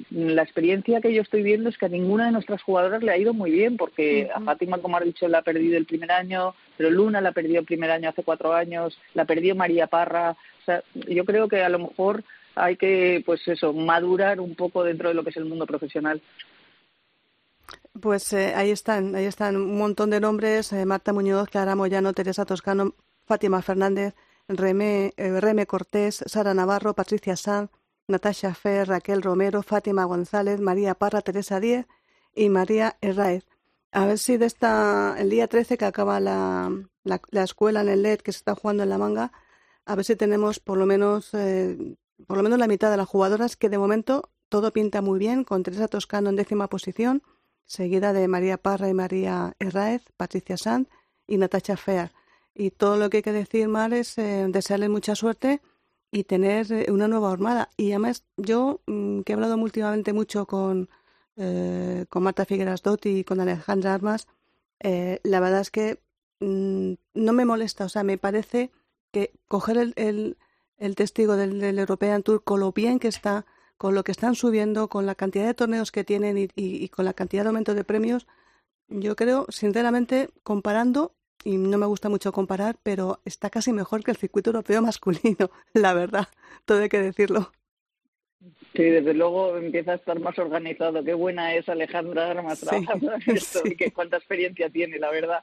la experiencia que yo estoy viendo es que a ninguna de nuestras jugadoras le ha ido muy bien, porque a Fátima, como ha dicho, la ha perdido el primer año, pero Luna la perdió el primer año hace cuatro años, la perdió María Parra. O sea, yo creo que a lo mejor hay que, pues eso, madurar un poco dentro de lo que es el mundo profesional. Pues eh, ahí están, ahí están un montón de nombres: eh, Marta Muñoz, Clara Moyano, Teresa Toscano, Fátima Fernández, Reme, eh, Reme Cortés, Sara Navarro, Patricia Sanz. Natasha Fer, Raquel Romero, Fátima González, María Parra, Teresa Díez y María Herráez. A ver si de esta, el día 13 que acaba la, la, escuela en el LED que se está jugando en la manga, a ver si tenemos por lo menos, eh, por lo menos la mitad de las jugadoras que de momento todo pinta muy bien, con Teresa Toscano en décima posición, seguida de María Parra y María Herráez, Patricia Sanz y Natasha Fer. Y todo lo que hay que decir, Mar, es eh, desearle mucha suerte y tener eh, una nueva armada. Y además, yo, mm, que he hablado últimamente mucho con, eh, con Marta Figueras Dotti y con Alejandra Armas, eh, la verdad es que mm, no me molesta, o sea, me parece que coger el, el, testigo del, del, European Tour con lo bien que está, con lo que están subiendo, con la cantidad de torneos que tienen y, y con la cantidad de aumento de premios, yo creo, sinceramente, comparando, y no me gusta mucho comparar, pero está casi mejor que el circuito europeo masculino, la verdad, todo hay que decirlo. Sí, desde luego empieza a estar más organizado. Qué buena es Alejandra Armas trabajando en esto y que cuánta experiencia tiene, la verdad.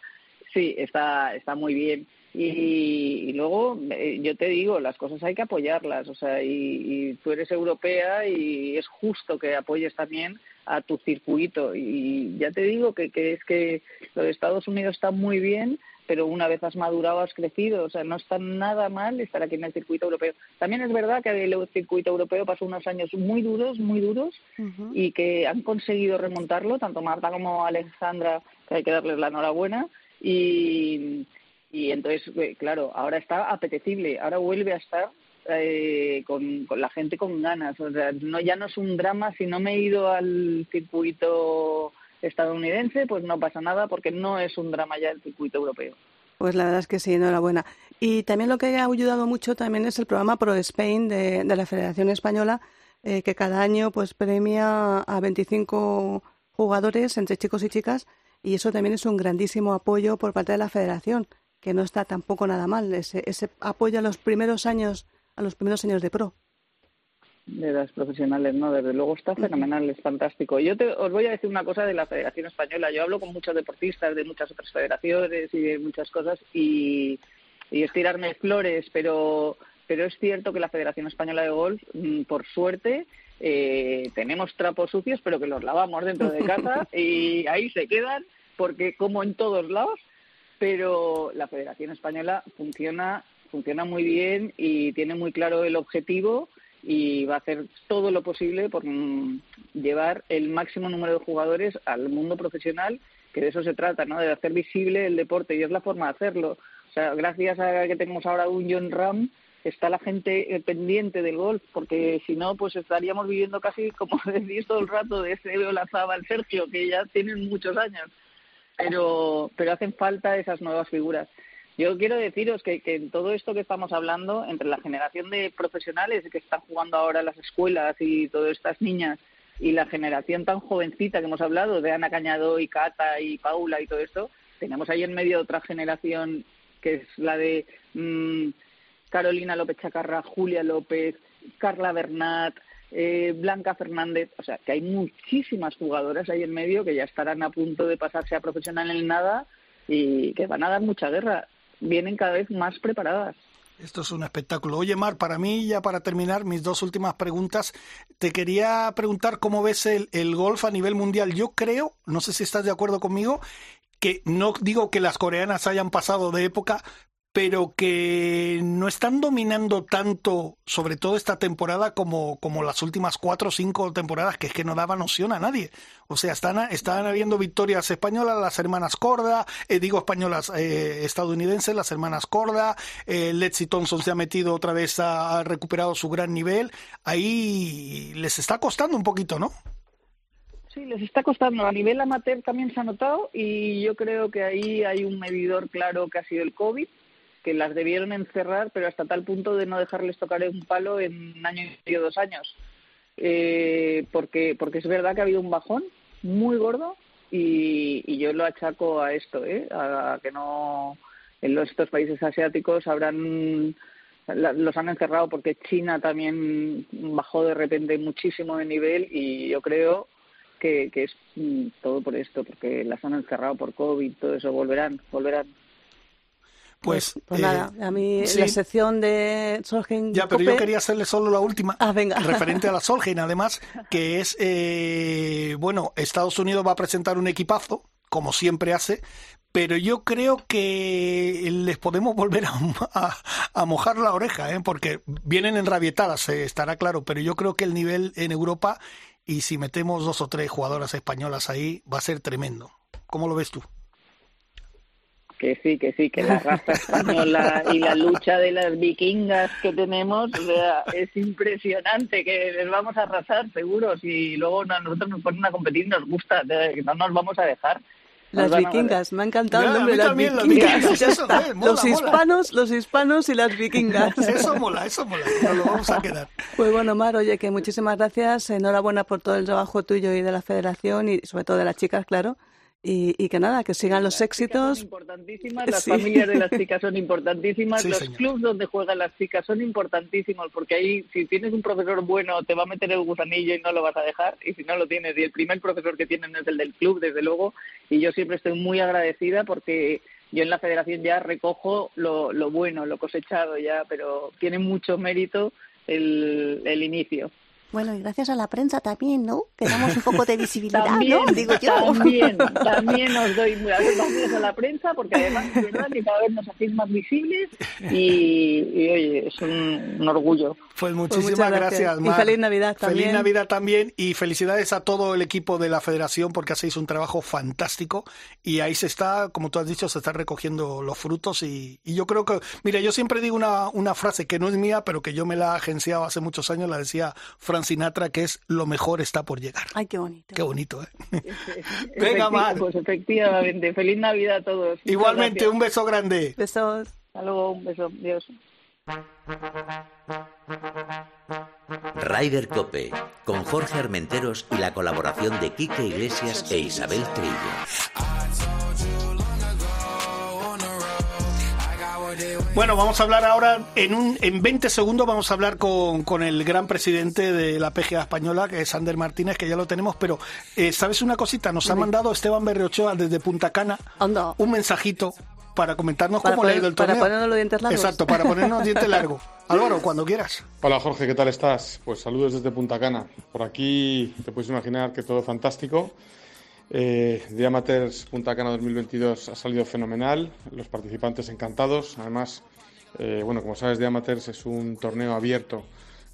Sí, está, está muy bien. Y, y, luego, eh, yo te digo, las cosas hay que apoyarlas. O sea, y, y, tú eres europea y es justo que apoyes también a tu circuito. Y ya te digo que, que es que los Estados Unidos está muy bien, pero una vez has madurado, has crecido. O sea, no está nada mal estar aquí en el circuito europeo. También es verdad que el circuito europeo pasó unos años muy duros, muy duros, y que han conseguido remontarlo, tanto Marta como Alexandra, que hay que darles la enhorabuena. Y, y entonces, eh, claro, ahora está apetecible, ahora vuelve a estar eh, con, con, la gente con ganas. O sea, no, ya no es un drama. Si no me he ido al circuito estadounidense, pues no pasa nada porque no es un drama ya el circuito europeo. Pues la verdad es que sí, enhorabuena. Y también lo que ha ayudado mucho también es el programa Pro Spain de, la Federación Española, eh, que cada año pues premia a 25 jugadores entre chicos y chicas y eso también es un grandísimo apoyo por parte de la Federación, que no está tampoco nada mal ese, ese apoyo a los primeros años a los primeros años de pro de las profesionales, ¿no? Desde luego está fenomenal, es fantástico. Yo te, os voy a decir una cosa de la Federación Española. Yo hablo con muchos deportistas de muchas otras federaciones y de muchas cosas y, y es tirarme flores, pero, pero es cierto que la Federación Española de Golf, mm, por suerte, eh, tenemos trapos sucios, pero que los lavamos dentro de casa y ahí se quedan, porque como en todos lados, pero la Federación Española funciona, funciona muy bien y tiene muy claro el objetivo y va a hacer todo lo posible por mm, llevar el máximo número de jugadores al mundo profesional, que de eso se trata, ¿no? De hacer visible el deporte y es la forma de hacerlo. O sea, gracias a que tenemos ahora un John Ram, está la gente eh, pendiente del golf, porque si no, pues estaríamos viviendo casi, como decís todo el rato, de ese al Sergio, que ya tienen muchos años. Pero, pero hacen falta esas nuevas figuras. Yo quiero deciros que, en todo esto que estamos hablando, entre la generación de profesionales que están jugando ahora las escuelas y todas estas niñas, y la generación tan jovencita que hemos hablado, de Ana Cañado y Cata y Paula y todo esto, tenemos ahí en medio otra generación que es la de mmm, Carolina López Chacarra, Julia López, Carla Bernat, eh, Blanca Fernández, o sea, que hay muchísimas jugadoras ahí en medio que ya estarán a punto de pasarse a profesional en nada y que van a dar mucha guerra. Vienen cada vez más preparadas. Esto es un espectáculo. Oye, Mar, para mí, ya para terminar, mis dos últimas preguntas, te quería preguntar cómo ves el, el golf a nivel mundial. Yo creo, no sé si estás de acuerdo conmigo, que no digo que las coreanas hayan pasado de época, pero que no están dominando tanto, sobre todo esta temporada, como, como las últimas cuatro o cinco temporadas, que es que no daba noción a nadie. O sea, están, están habiendo victorias españolas, las hermanas Corda, eh, digo españolas eh, estadounidenses, las hermanas Corda, eh, Letzi Thompson se ha metido otra vez, ha, ha recuperado su gran nivel. Ahí les está costando un poquito, ¿no? Sí, les está costando. A nivel amateur también se ha notado y yo creo que ahí hay un medidor claro que ha sido el COVID que las debieron encerrar, pero hasta tal punto de no dejarles tocar un palo en un año y medio, dos años. Eh, porque, porque es verdad que ha habido un bajón muy gordo y, y yo lo achaco a esto, ¿eh? a, que no en los, estos países asiáticos habrán los han encerrado porque China también bajó de repente muchísimo de nivel y yo creo que, que es mm, todo por esto, porque las han encerrado por COVID, todo eso volverán, volverán. Pues, pues, pues nada, eh, a mí la sección de Solheim. Ya, pero yo quería hacerle solo la última. Ah, venga. Referente a la Solheim, además, que es, eh, bueno, Estados Unidos va a presentar un equipazo, como siempre hace, pero yo creo que les podemos volver a, a, mojar la oreja, ¿eh? porque vienen enrabietadas, eh, estará claro, pero yo creo que el nivel en Europa, y si metemos dos o tres jugadoras españolas ahí, va a ser tremendo. ¿Cómo lo ves tú? Que sí, que sí, que la raza española y la lucha de las vikingas que tenemos es impresionante, que les vamos a arrasar seguro, si luego a nosotros nos ponen a competir nos gusta, no nos vamos a dejar. Las vikingas, me ha encantado el nombre de las vikingas. los hispanos, los hispanos y las vikingas. Eso mola, eso mola, nos lo vamos a quedar. Pues bueno, Mar, oye, que muchísimas gracias, enhorabuena por todo el trabajo tuyo y de la federación y sobre todo de las chicas, claro. Y, que nada, que sigan los éxitos. Son importantísimas, las familias de las chicas son importantísimas, los clubs donde juegan las chicas son importantísimos, porque ahí si tienes un profesor bueno te va a meter el gusanillo y no lo vas a dejar, y si no lo tienes, y el primer profesor que tienen es el del club, desde luego, y yo siempre estoy muy agradecida porque yo en la federación ya recojo lo, lo bueno, lo cosechado ya, pero tiene mucho mérito el, el inicio. Bueno, y gracias a la prensa también, ¿no? Que damos un poco de visibilidad, también, ¿no? Digo yo. También, también os doy gracias a la prensa, porque además es verdad que cada vez nos hacéis más visibles y, y oye, es un, un orgullo. Pues Pues muchísimas muchas gracias, gracias. Y Mar. feliz Navidad Feliz también. Navidad también y felicidades a todo el equipo de la federación porque hacéis un trabajo fantástico y ahí se está, como tú has dicho, se están recogiendo los frutos y, y yo creo que, mira, yo siempre digo una, una frase que no es mía, pero que yo me la he agenciado hace muchos años, la decía Frank Sinatra, que es lo mejor está por llegar. Ay, qué bonito. Qué bonito, ¿eh? Venga, Mar. Pues efectivamente, feliz Navidad a todos. Igualmente, un beso grande. Besos. Hasta luego, un beso, Dios. Ryder Cope, con Jorge Armenteros y la colaboración de Quique Iglesias e Isabel Trillo. Bueno, vamos a hablar ahora, en, un, en 20 segundos vamos a hablar con, con el gran presidente de la PGA española, que es Ander Martínez, que ya lo tenemos, pero eh, ¿sabes una cosita? Nos ha mandado Esteban Berriochoa desde Punta Cana Anda. un mensajito para comentarnos Para cómo le ha ido el para torneo. ponernos los dientes largos. Exacto, para ponernos dientes largos. Álvaro, cuando quieras. Hola Jorge, ¿qué tal estás? Pues saludos desde Punta Cana. Por aquí te puedes imaginar que todo fantástico. Eh, The Amateurs Punta Cana 2022 ha salido fenomenal, los participantes encantados. Además, eh, bueno, como sabes, The Amateurs es un torneo abierto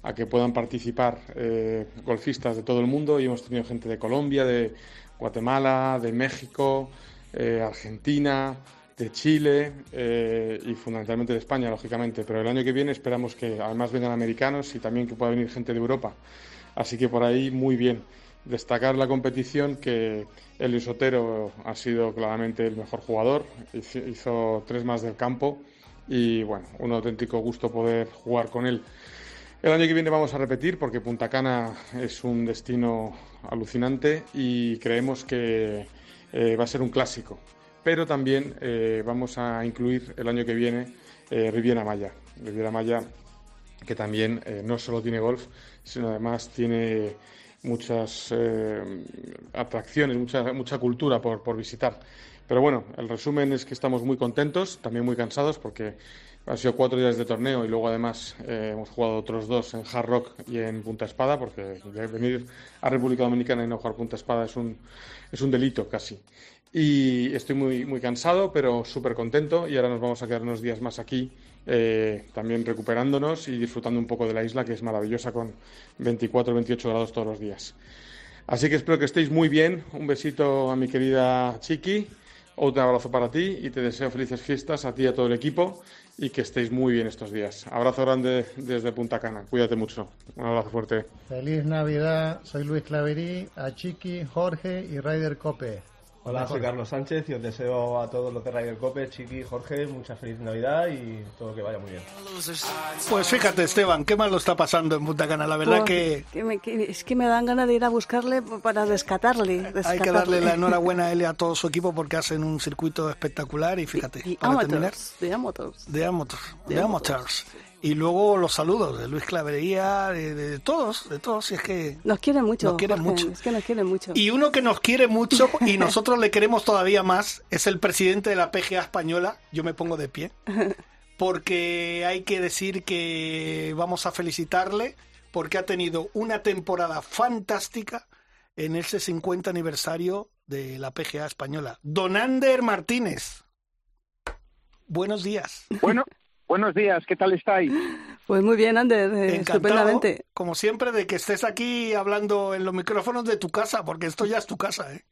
a que puedan participar eh, golfistas de todo el mundo y hemos tenido gente de Colombia, de Guatemala, de México, eh, Argentina, de Chile eh, y fundamentalmente de España, lógicamente. Pero el año que viene esperamos que además vengan americanos y también que pueda venir gente de Europa. Así que por ahí muy bien. Destacar la competición que Elio Sotero ha sido claramente el mejor jugador, hizo, hizo tres más del campo y bueno, un auténtico gusto poder jugar con él. El año que viene vamos a repetir porque Punta Cana es un destino alucinante y creemos que eh, va a ser un clásico. Pero también eh, vamos a incluir el año que viene eh, Riviera Maya. Riviera Maya que también eh, no solo tiene golf, sino además tiene muchas eh, atracciones, mucha, mucha cultura por, por visitar. Pero bueno, el resumen es que estamos muy contentos, también muy cansados porque han sido cuatro días de torneo y luego además eh, hemos jugado otros dos en Hard Rock y en Punta Espada porque venir a República Dominicana y no jugar Punta Espada es un, es un delito casi. Y estoy muy, muy cansado, pero súper contento y ahora nos vamos a quedar unos días más aquí eh, también recuperándonos y disfrutando un poco de la isla que es maravillosa con 24 28 grados todos los días. Así que espero que estéis muy bien. Un besito a mi querida Chiqui, otro abrazo para ti y te deseo felices fiestas a ti y a todo el equipo y que estéis muy bien estos días. Abrazo grande desde Punta Cana. Cuídate mucho. Un abrazo fuerte. Feliz Navidad, soy Luis Claverí, a Chiqui, Jorge y Ryder Cope. Hola, soy Carlos Sánchez y os deseo a todos los de Ryder Cope, Chiqui, Jorge, mucha feliz Navidad y todo que vaya muy bien. Pues fíjate, Esteban, qué mal lo está pasando en Punta Cana. La verdad Pues, que me- que- es que me dan ganas de ir a buscarle para rescatarle. hay que darle la enhorabuena a él y a todo su equipo porque hacen un circuito espectacular y fíjate, Y para terminar, amateurs, de amateurs. de amateurs, de De amateurs. Y luego los saludos de Luis Clavería, de, de todos, de todos, y es que... Nos quieren mucho. Nos quieren Jorge, mucho. Es que nos quieren mucho. Y uno que nos quiere mucho y nosotros le queremos todavía más es el presidente de la PGA española. Yo me pongo de pie. Porque hay que decir que vamos a felicitarle porque ha tenido una temporada fantástica en ese 50 aniversario de la PGA española. Don Ander Martínez. Buenos días. Bueno, buenos días, ¿qué tal estáis? Pues muy bien, Ander, eh, Encantado, estupendamente. como siempre, de que estés aquí hablando en los micrófonos de tu casa, porque esto ya es tu casa, ¿eh?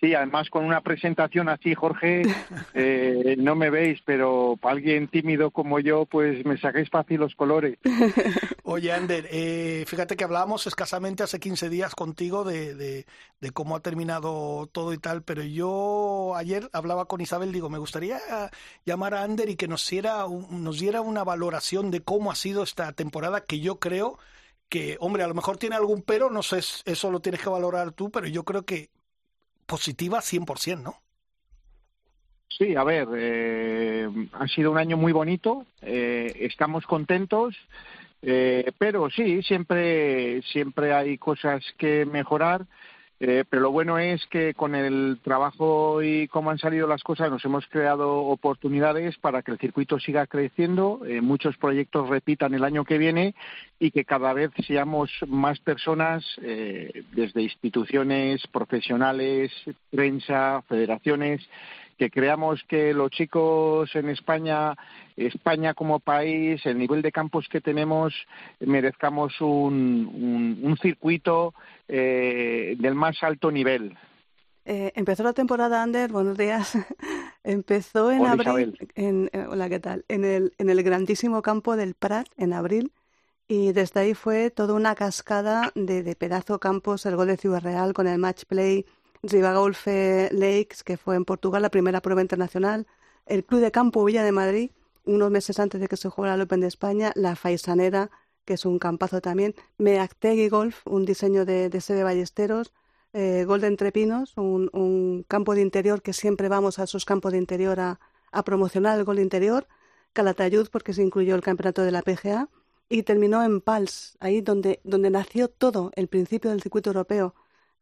Sí, además con una presentación así, Jorge, eh, no me veis, pero para alguien tímido como yo, pues me sacáis fácil los colores. Oye, Ander, eh, fíjate que hablábamos escasamente hace 15 días contigo de, de, de cómo ha terminado todo y tal, pero yo ayer hablaba con Isabel, digo, me gustaría llamar a Ander y que nos diera, nos diera una valoración de cómo ha sido esta temporada, que yo creo que, hombre, a lo mejor tiene algún pero, no sé, eso lo tienes que valorar tú, pero yo creo que positiva 100%, ¿no? Sí, a ver, eh, ha sido un año muy bonito, eh, estamos contentos, eh, pero sí, siempre, siempre hay cosas que mejorar Eh, pero lo bueno es que con el trabajo y cómo han salido las cosas nos hemos creado oportunidades para que el circuito siga creciendo, eh, muchos proyectos repitan el año que viene y que cada vez seamos más personas, eh, desde instituciones profesionales, prensa, federaciones, que creamos que los chicos en España, España como país, el nivel de campos que tenemos, merezcamos un, un, circuito eh, del más alto nivel. Eh, empezó la temporada, Ander, buenos días. empezó en abril. En, eh, hola, ¿qué tal? En el, en el grandísimo campo del Prat, en abril. Y desde ahí fue toda una cascada de, de pedazo campos, el gol de Ciudad Real con el match play, Riva Golf Lakes, que fue en Portugal la primera prueba internacional, el Club de Campo Villa de Madrid, unos meses antes de que se jugara el Open de España, la Faisanera, que es un campazo también, Meactegui Golf, un diseño de, de Sede Ballesteros, eh, Golden Trepinos, un, un, campo de interior que siempre vamos a esos campos de interior a, a promocionar el gol interior, Calatayud, porque se incluyó el campeonato de la PGA, y terminó en Pals, ahí donde, donde nació todo el principio del circuito europeo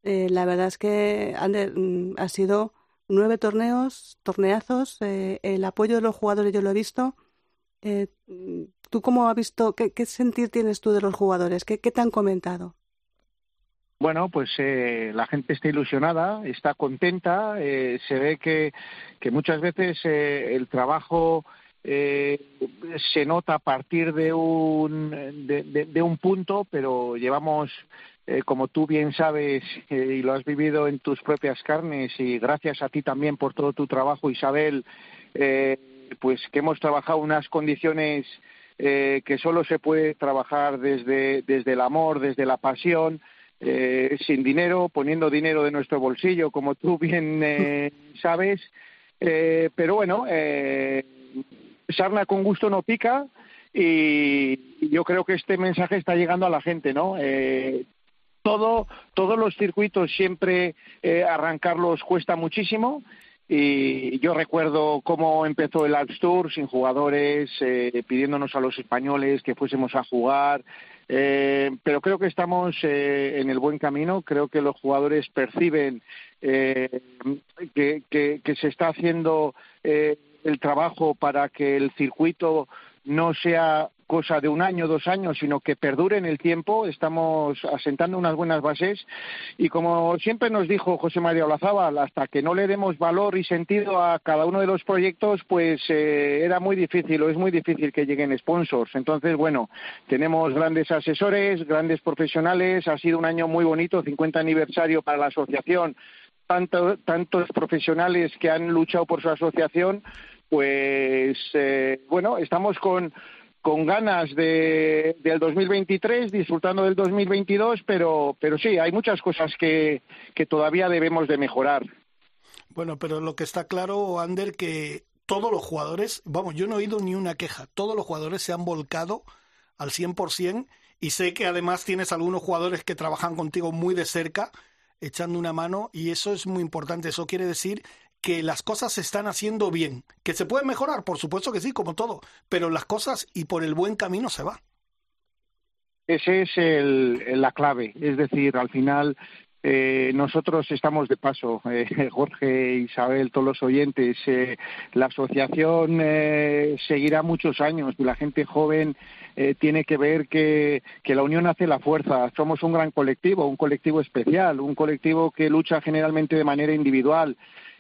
eh, la verdad es que mm, ha sido nueve torneos, torneazos, eh, el apoyo de los jugadores yo lo he visto. Eh, ¿Tú cómo has visto, qué, sentir tienes tú de los jugadores? ¿Qué, te han comentado? Bueno, pues la gente está ilusionada, está contenta, se ve que, que muchas veces el trabajo se nota a partir de un, de un punto, pero llevamos eh, como tú bien sabes eh, y lo has vivido en tus propias carnes y gracias a ti también por todo tu trabajo, Isabel, eh, pues que hemos trabajado unas condiciones que solo se puede trabajar desde, desde el amor, desde la pasión, sin dinero, poniendo dinero de nuestro bolsillo, como tú bien sabes. pero bueno, sarna con gusto no pica y yo creo que este mensaje está llegando a la gente, ¿no? Eh, todo, todos los circuitos siempre eh, arrancarlos cuesta muchísimo. Y yo recuerdo cómo empezó el Alps Tour sin jugadores, eh, pidiéndonos a los españoles que fuésemos a jugar. Eh, pero creo que estamos en el buen camino. Creo que los jugadores perciben que, que, se está haciendo el trabajo para que el circuito no sea cosa de un año, dos años, sino que perdure en el tiempo. Estamos asentando unas buenas bases y como siempre nos dijo José María Olazábal, hasta que no le demos valor y sentido a cada uno de los proyectos, pues eh, era muy difícil o es muy difícil que lleguen sponsors. Entonces, bueno, tenemos grandes asesores, grandes profesionales. Ha sido un año muy bonito, 50 aniversario para la asociación. Tanto, tantos profesionales que han luchado por su asociación pues eh, bueno, estamos con, con ganas de, del 2023, disfrutando del 2022, pero, pero sí, hay muchas cosas que, que todavía debemos de mejorar. Bueno, pero lo que está claro, Ander, que todos los jugadores, vamos, yo no he oído ni una queja, todos los jugadores se han volcado al 100% y sé que además tienes algunos jugadores que trabajan contigo muy de cerca, echando una mano y eso es muy importante, eso quiere decir que las cosas se están haciendo bien, que se pueden mejorar, por supuesto que sí, como todo, pero las cosas y por el buen camino se va. Ese es el, la clave, es decir, al final eh, nosotros estamos de paso, eh, Jorge, Isabel, todos los oyentes. Eh, la asociación eh, seguirá muchos años y la gente joven eh, tiene que ver que, que la unión hace la fuerza. Somos un gran colectivo, un colectivo especial, un colectivo que lucha generalmente de manera individual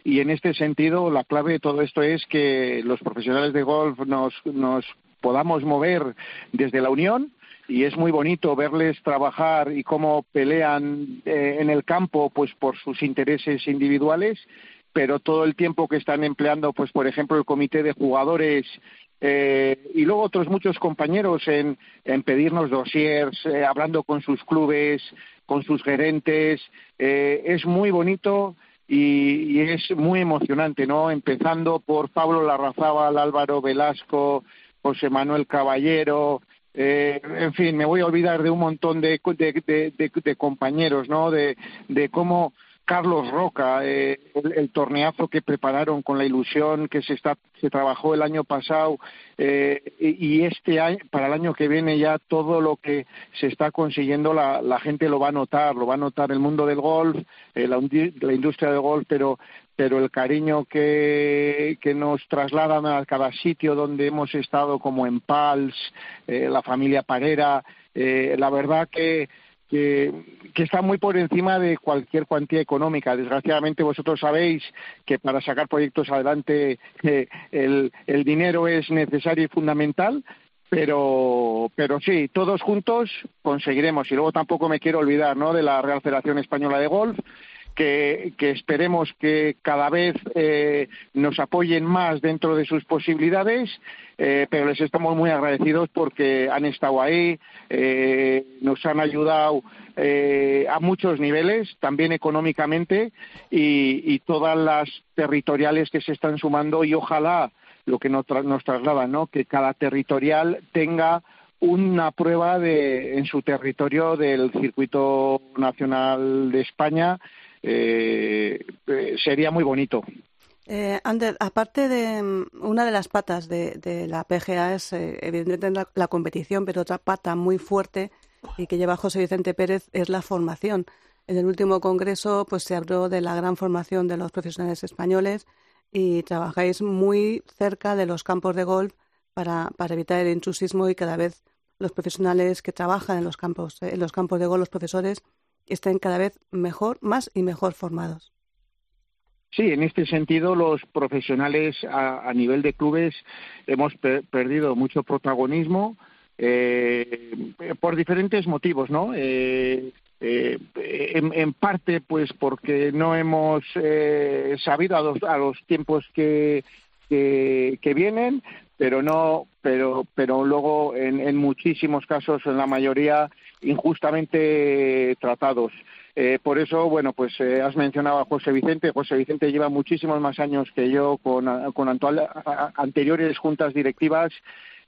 y en este sentido, la clave de todo esto es que los profesionales de golf nos, nos podamos mover desde la unión y es muy bonito verles trabajar y cómo pelean eh, en el campo pues por sus intereses individuales pero todo el tiempo que están empleando pues por ejemplo el comité de jugadores eh, y luego otros muchos compañeros en, en pedirnos dossiers eh, hablando con sus clubes con sus gerentes. Eh, es muy bonito y, es muy emocionante, ¿no? Empezando por Pablo Larrazábal, Álvaro Velasco, José Manuel Caballero, eh, en fin, me voy a olvidar de un montón de, de, de, de compañeros, ¿no? De cómo Carlos Roca, eh, el, torneazo que prepararon con la ilusión que se está se trabajó el año pasado eh, y, este año para el año que viene ya todo lo que se está consiguiendo la, la gente lo va a notar, lo va a notar el mundo del golf, eh, la, industria del golf, pero pero el cariño que, que nos trasladan a cada sitio donde hemos estado, como en Pals, la familia Parera, la verdad que que, está muy por encima de cualquier cuantía económica. Desgraciadamente vosotros sabéis que para sacar proyectos adelante eh, el, el dinero es necesario y fundamental, pero pero sí todos juntos conseguiremos y luego tampoco me quiero olvidar no de la Real Federación Española de Golf que, esperemos que cada vez eh, nos apoyen más dentro de sus posibilidades, eh, pero les estamos muy agradecidos porque han estado ahí, eh, nos han ayudado a muchos niveles, también económicamente, y, todas las territoriales que se están sumando y ojalá lo que nos, nos traslada, ¿no? que cada territorial tenga una prueba de, en su territorio del circuito nacional de España eh, eh, sería muy bonito. Eh, Ander, aparte de mm, una de las patas de, la PGA es eh, evidentemente la, competición, pero otra pata muy fuerte y que lleva José Vicente Pérez es la formación. En el último congreso pues se habló de la gran formación de los profesionales españoles y trabajáis muy cerca de los campos de golf para, para evitar el intrusismo y cada vez los profesionales que trabajan en los campos, en los campos de golf, los profesores, estén cada vez mejor, más y mejor formados. Sí, en este sentido los profesionales a, nivel de clubes hemos perdido mucho protagonismo eh, por diferentes motivos, ¿no? Eh, eh, en, parte, pues porque no hemos sabido a los, tiempos que, que, vienen, pero no, pero, pero luego en, en muchísimos casos, en la mayoría, injustamente tratados. Eh, por eso, bueno, pues eh, has mencionado a José Vicente. José Vicente lleva muchísimos más años que yo con, con anteriores juntas directivas.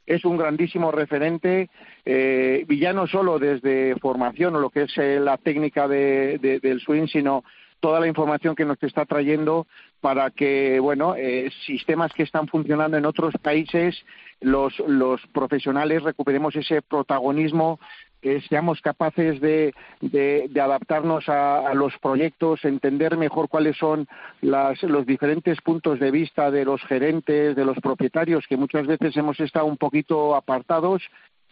Es un grandísimo referente, eh, y ya no solo desde formación o lo que es eh, la técnica de, del swing, sino toda la información que nos está trayendo para que, bueno, eh, sistemas que están funcionando en otros países, los, los profesionales recuperemos ese protagonismo que seamos capaces de, de, adaptarnos a, los proyectos, entender mejor cuáles son las, los diferentes puntos de vista de los gerentes, de los propietarios, que muchas veces hemos estado un poquito apartados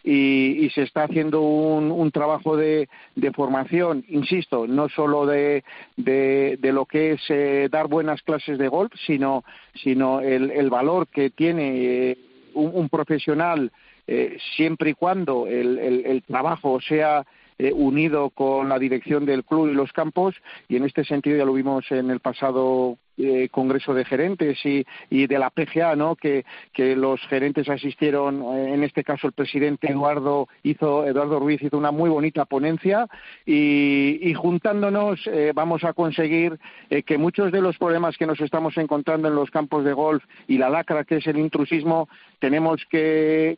y, se está haciendo un, un trabajo de, de, formación, insisto, no solo de, de, lo que es eh, dar buenas clases de golf, sino, sino el, el valor que tiene eh, un profesional eh, siempre y cuando el, el, trabajo sea eh, unido con la dirección del club y los campos y en este sentido ya lo vimos en el pasado eh, Congreso de Gerentes y, de la PGA, ¿no? Que, los gerentes asistieron, eh, en este caso el presidente Eduardo hizo, Eduardo Ruiz hizo una muy bonita ponencia y, juntándonos eh, vamos a conseguir que muchos de los problemas que nos estamos encontrando en los campos de golf y la lacra que es el intrusismo, tenemos que,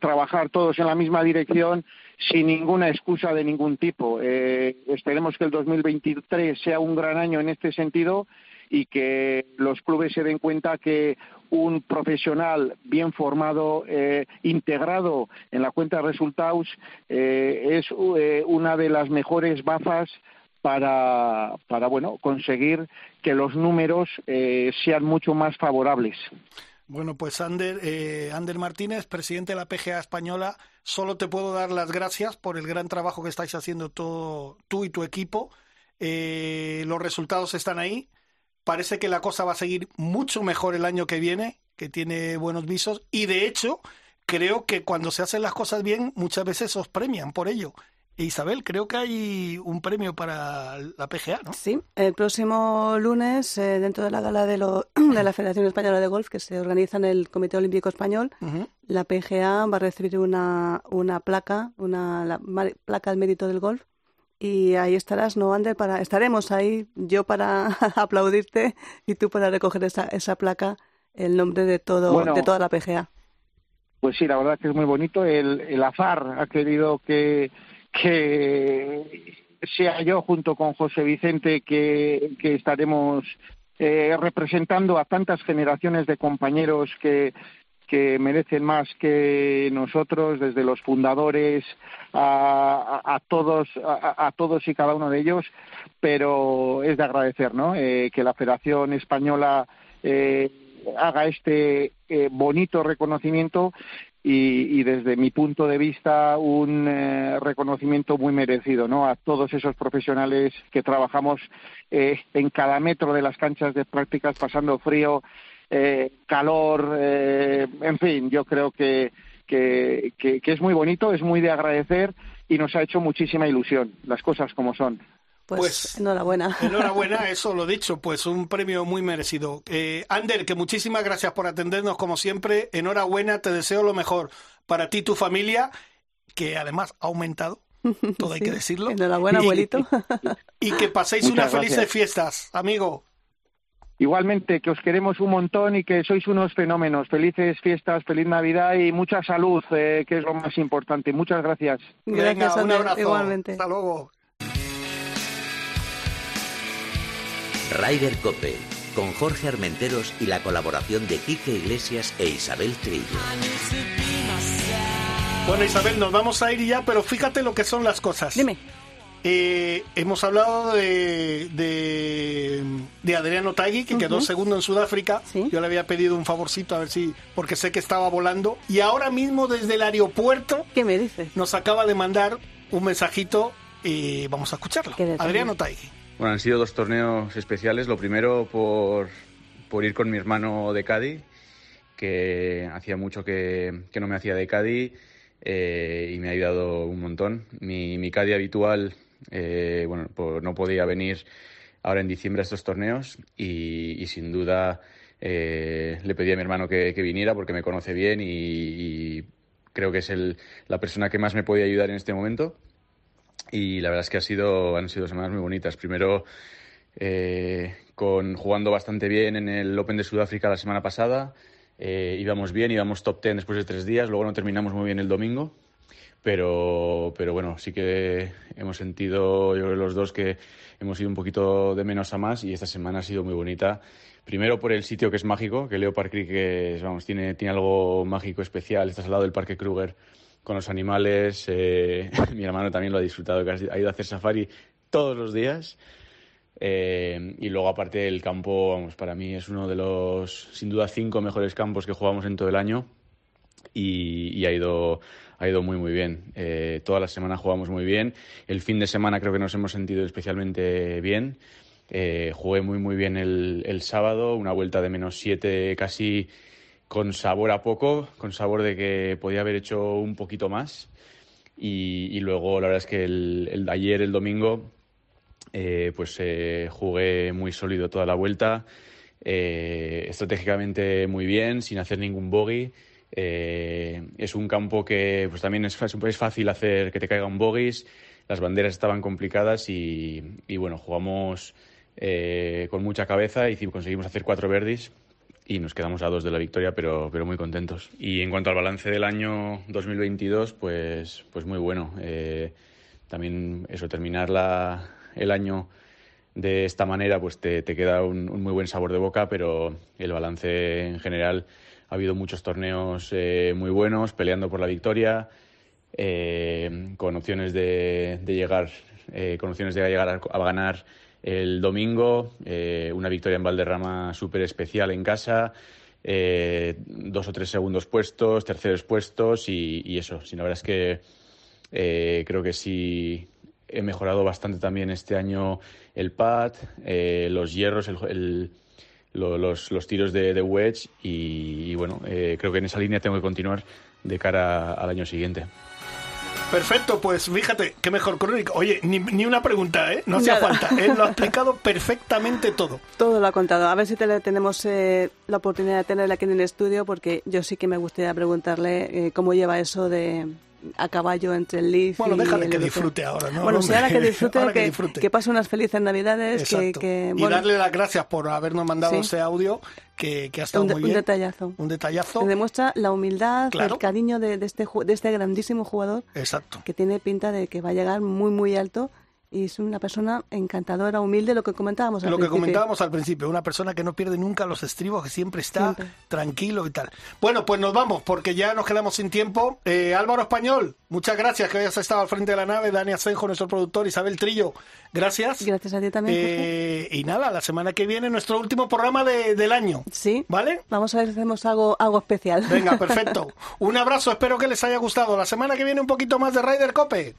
trabajar todos en la misma dirección sin ninguna excusa de ningún tipo. esperemos que el 2023 sea un gran año en este sentido y que los clubes se den cuenta que un profesional bien formado, eh, integrado en la cuenta de resultados, eh, es eh, una de las mejores bazas para, para bueno, conseguir que los números sean mucho más favorables. Bueno, pues Ander, Ander Martínez, presidente de la PGA Española, solo te puedo dar las gracias por el gran trabajo que estáis haciendo todo, tú y tu equipo. los resultados están ahí parece que la cosa va a seguir mucho mejor el año que viene, que tiene buenos visos, y de hecho, creo que cuando se hacen las cosas bien, muchas veces os premian por ello. E Isabel, creo que hay un premio para la PGA, ¿no? Sí, el próximo lunes, eh, dentro de la gala de, de, la Federación Española de Golf, que se organiza en el Comité Olímpico Español, la PGA va a recibir una, una placa, una placa al mérito del golf, y ahí estarás, ¿no, Ander? Para, estaremos ahí, yo para aplaudirte y tú para recoger esa, esa placa, el nombre de, todo, de toda la PGA. Pues sí, la verdad que es muy bonito. El, el azar ha querido que, que, sea yo junto con José Vicente que, que estaremos eh, representando a tantas generaciones de compañeros que, que merecen más que nosotros, desde los fundadores a, todos, a, todos y cada uno de ellos, pero es de agradecer, ¿no? Eh, que la Federación Española eh, haga este eh, bonito reconocimiento y, desde mi punto de vista un reconocimiento muy merecido no a todos esos profesionales que trabajamos en cada metro de las canchas de prácticas pasando frío eh, calor, eh, en fin, yo creo que, que, es muy bonito, es muy de agradecer y nos ha hecho muchísima ilusión, las cosas como son. Pues, pues enhorabuena. Enhorabuena, eso lo dicho, pues un premio muy merecido. Eh, Ander, que muchísimas gracias por atendernos como siempre. Enhorabuena, te deseo lo mejor para ti y tu familia, que además ha aumentado, todo hay que decirlo. Enhorabuena, abuelito. Y, que paséis unas felices fiestas, amigo. Igualmente, que os queremos un montón y que sois unos fenómenos. Felices fiestas, feliz Navidad y mucha salud, eh, que es lo más importante. Muchas gracias. Gracias, un abrazo. Igualmente. Hasta luego. Ryder Cope, con Jorge Armenteros y la colaboración de Quique Iglesias e Isabel Trillo. Bueno, Isabel, nos vamos a ir ya, pero fíjate lo que son las cosas. Dime. Eh, hemos hablado de, de, Adriano Tagui, que quedó segundo en Sudáfrica. Yo le había pedido un favorcito a ver si, porque sé que estaba volando. Y ahora mismo desde el aeropuerto, ¿qué me dice? Nos acaba de mandar un mensajito y vamos a escucharlo. Adriano Tagui. Bueno, han sido dos torneos especiales. Lo primero por, por ir con mi hermano de Cádiz, que hacía mucho que, que no me hacía de Cádiz. Eh, y me ha ayudado un montón. Mi, mi Cádiz habitual eh, bueno, no podía venir ahora en diciembre a estos torneos y, sin duda eh, le pedí a mi hermano que, viniera porque me conoce bien y, creo que es el, la persona que más me puede ayudar en este momento. Y la verdad es que ha sido, han sido semanas muy bonitas. Primero, eh, con, jugando bastante bien en el Open de Sudáfrica la semana pasada. íbamos bien, íbamos top 10 después de tres días, luego no terminamos muy bien el domingo pero, pero bueno, sí que hemos sentido, yo creo los dos, que hemos ido un poquito de menos a más y esta semana ha sido muy bonita. Primero por el sitio que es mágico, que Leopard Creek vamos, tiene, tiene algo mágico especial. Estás al lado del Parque Kruger con los animales. Eh, mi hermano también lo ha disfrutado, que ha ido a hacer safari todos los días. Eh, y luego, aparte, el campo, vamos, para mí es uno de los, sin duda, cinco mejores campos que jugamos en todo el año. Y ha ido ha ido muy, muy bien. Eh, toda la semana jugamos muy bien. El fin de semana creo que nos hemos sentido especialmente bien. Eh, jugué muy, muy bien el, el, sábado, una vuelta de menos siete casi con sabor a poco, con sabor de que podía haber hecho un poquito más. Y, luego la verdad es que el, el ayer, el domingo, eh, pues jugué muy sólido toda la vuelta, estratégicamente muy bien, sin hacer ningún bogey. Eh, es un campo que pues también es, es, fácil hacer que te caigan bogies. Las banderas estaban complicadas y, bueno, jugamos eh, con mucha cabeza y conseguimos hacer cuatro verdis y nos quedamos a dos de la victoria, pero, pero muy contentos. Y en cuanto al balance del año 2022, pues, pues muy bueno. Eh, también eso, terminar la, el año de esta manera, pues te, te queda un, un, muy buen sabor de boca, pero el balance en general ha habido muchos torneos eh, muy buenos, peleando por la victoria, eh, con opciones de, llegar, eh, con opciones de llegar a, ganar el domingo, una victoria en Valderrama súper especial en casa, dos o tres segundos puestos, terceros puestos y, eso. Sí, la verdad es que creo que sí he mejorado bastante también este año el pad, los hierros, el los, los, tiros de, de wedge y, bueno, eh, creo que en esa línea tengo que continuar de cara al año siguiente. Perfecto, pues fíjate, qué mejor crónica. Oye, ni, ni, una pregunta, ¿eh? No hacía falta. Él lo ha explicado perfectamente todo. Todo lo ha contado. A ver si tenemos eh, la oportunidad de tenerle aquí en el estudio, porque yo sí que me gustaría preguntarle eh, cómo lleva eso de, a caballo entre el Leaf bueno, déjale que disfrute ahora, ¿no? Bueno, sí, ahora que disfrute, que, pase unas felices navidades. Que, y darle las gracias por habernos mandado ese audio que, ha estado muy bien. Un detallazo. Un detallazo. Que demuestra la humildad, el cariño de, este, de este grandísimo jugador. Exacto. Que tiene pinta de que va a llegar muy, muy alto y es una persona encantadora, humilde, lo que comentábamos al Lo que comentábamos al principio, una persona que no pierde nunca los estribos, que siempre está tranquilo y tal. Bueno, pues nos vamos, porque ya nos quedamos sin tiempo. Eh, Álvaro Español, muchas gracias que hayas estado al frente de la nave. Dani Asenjo, nuestro productor, Isabel Trillo, gracias. Gracias a ti también. Eh, y nada, la semana que viene nuestro último programa de- del año. Sí. ¿Vale? Vamos a ver si hacemos algo, algo especial. Venga, perfecto. Un abrazo, espero que les haya gustado. La semana que viene un poquito más de Ryder Cope.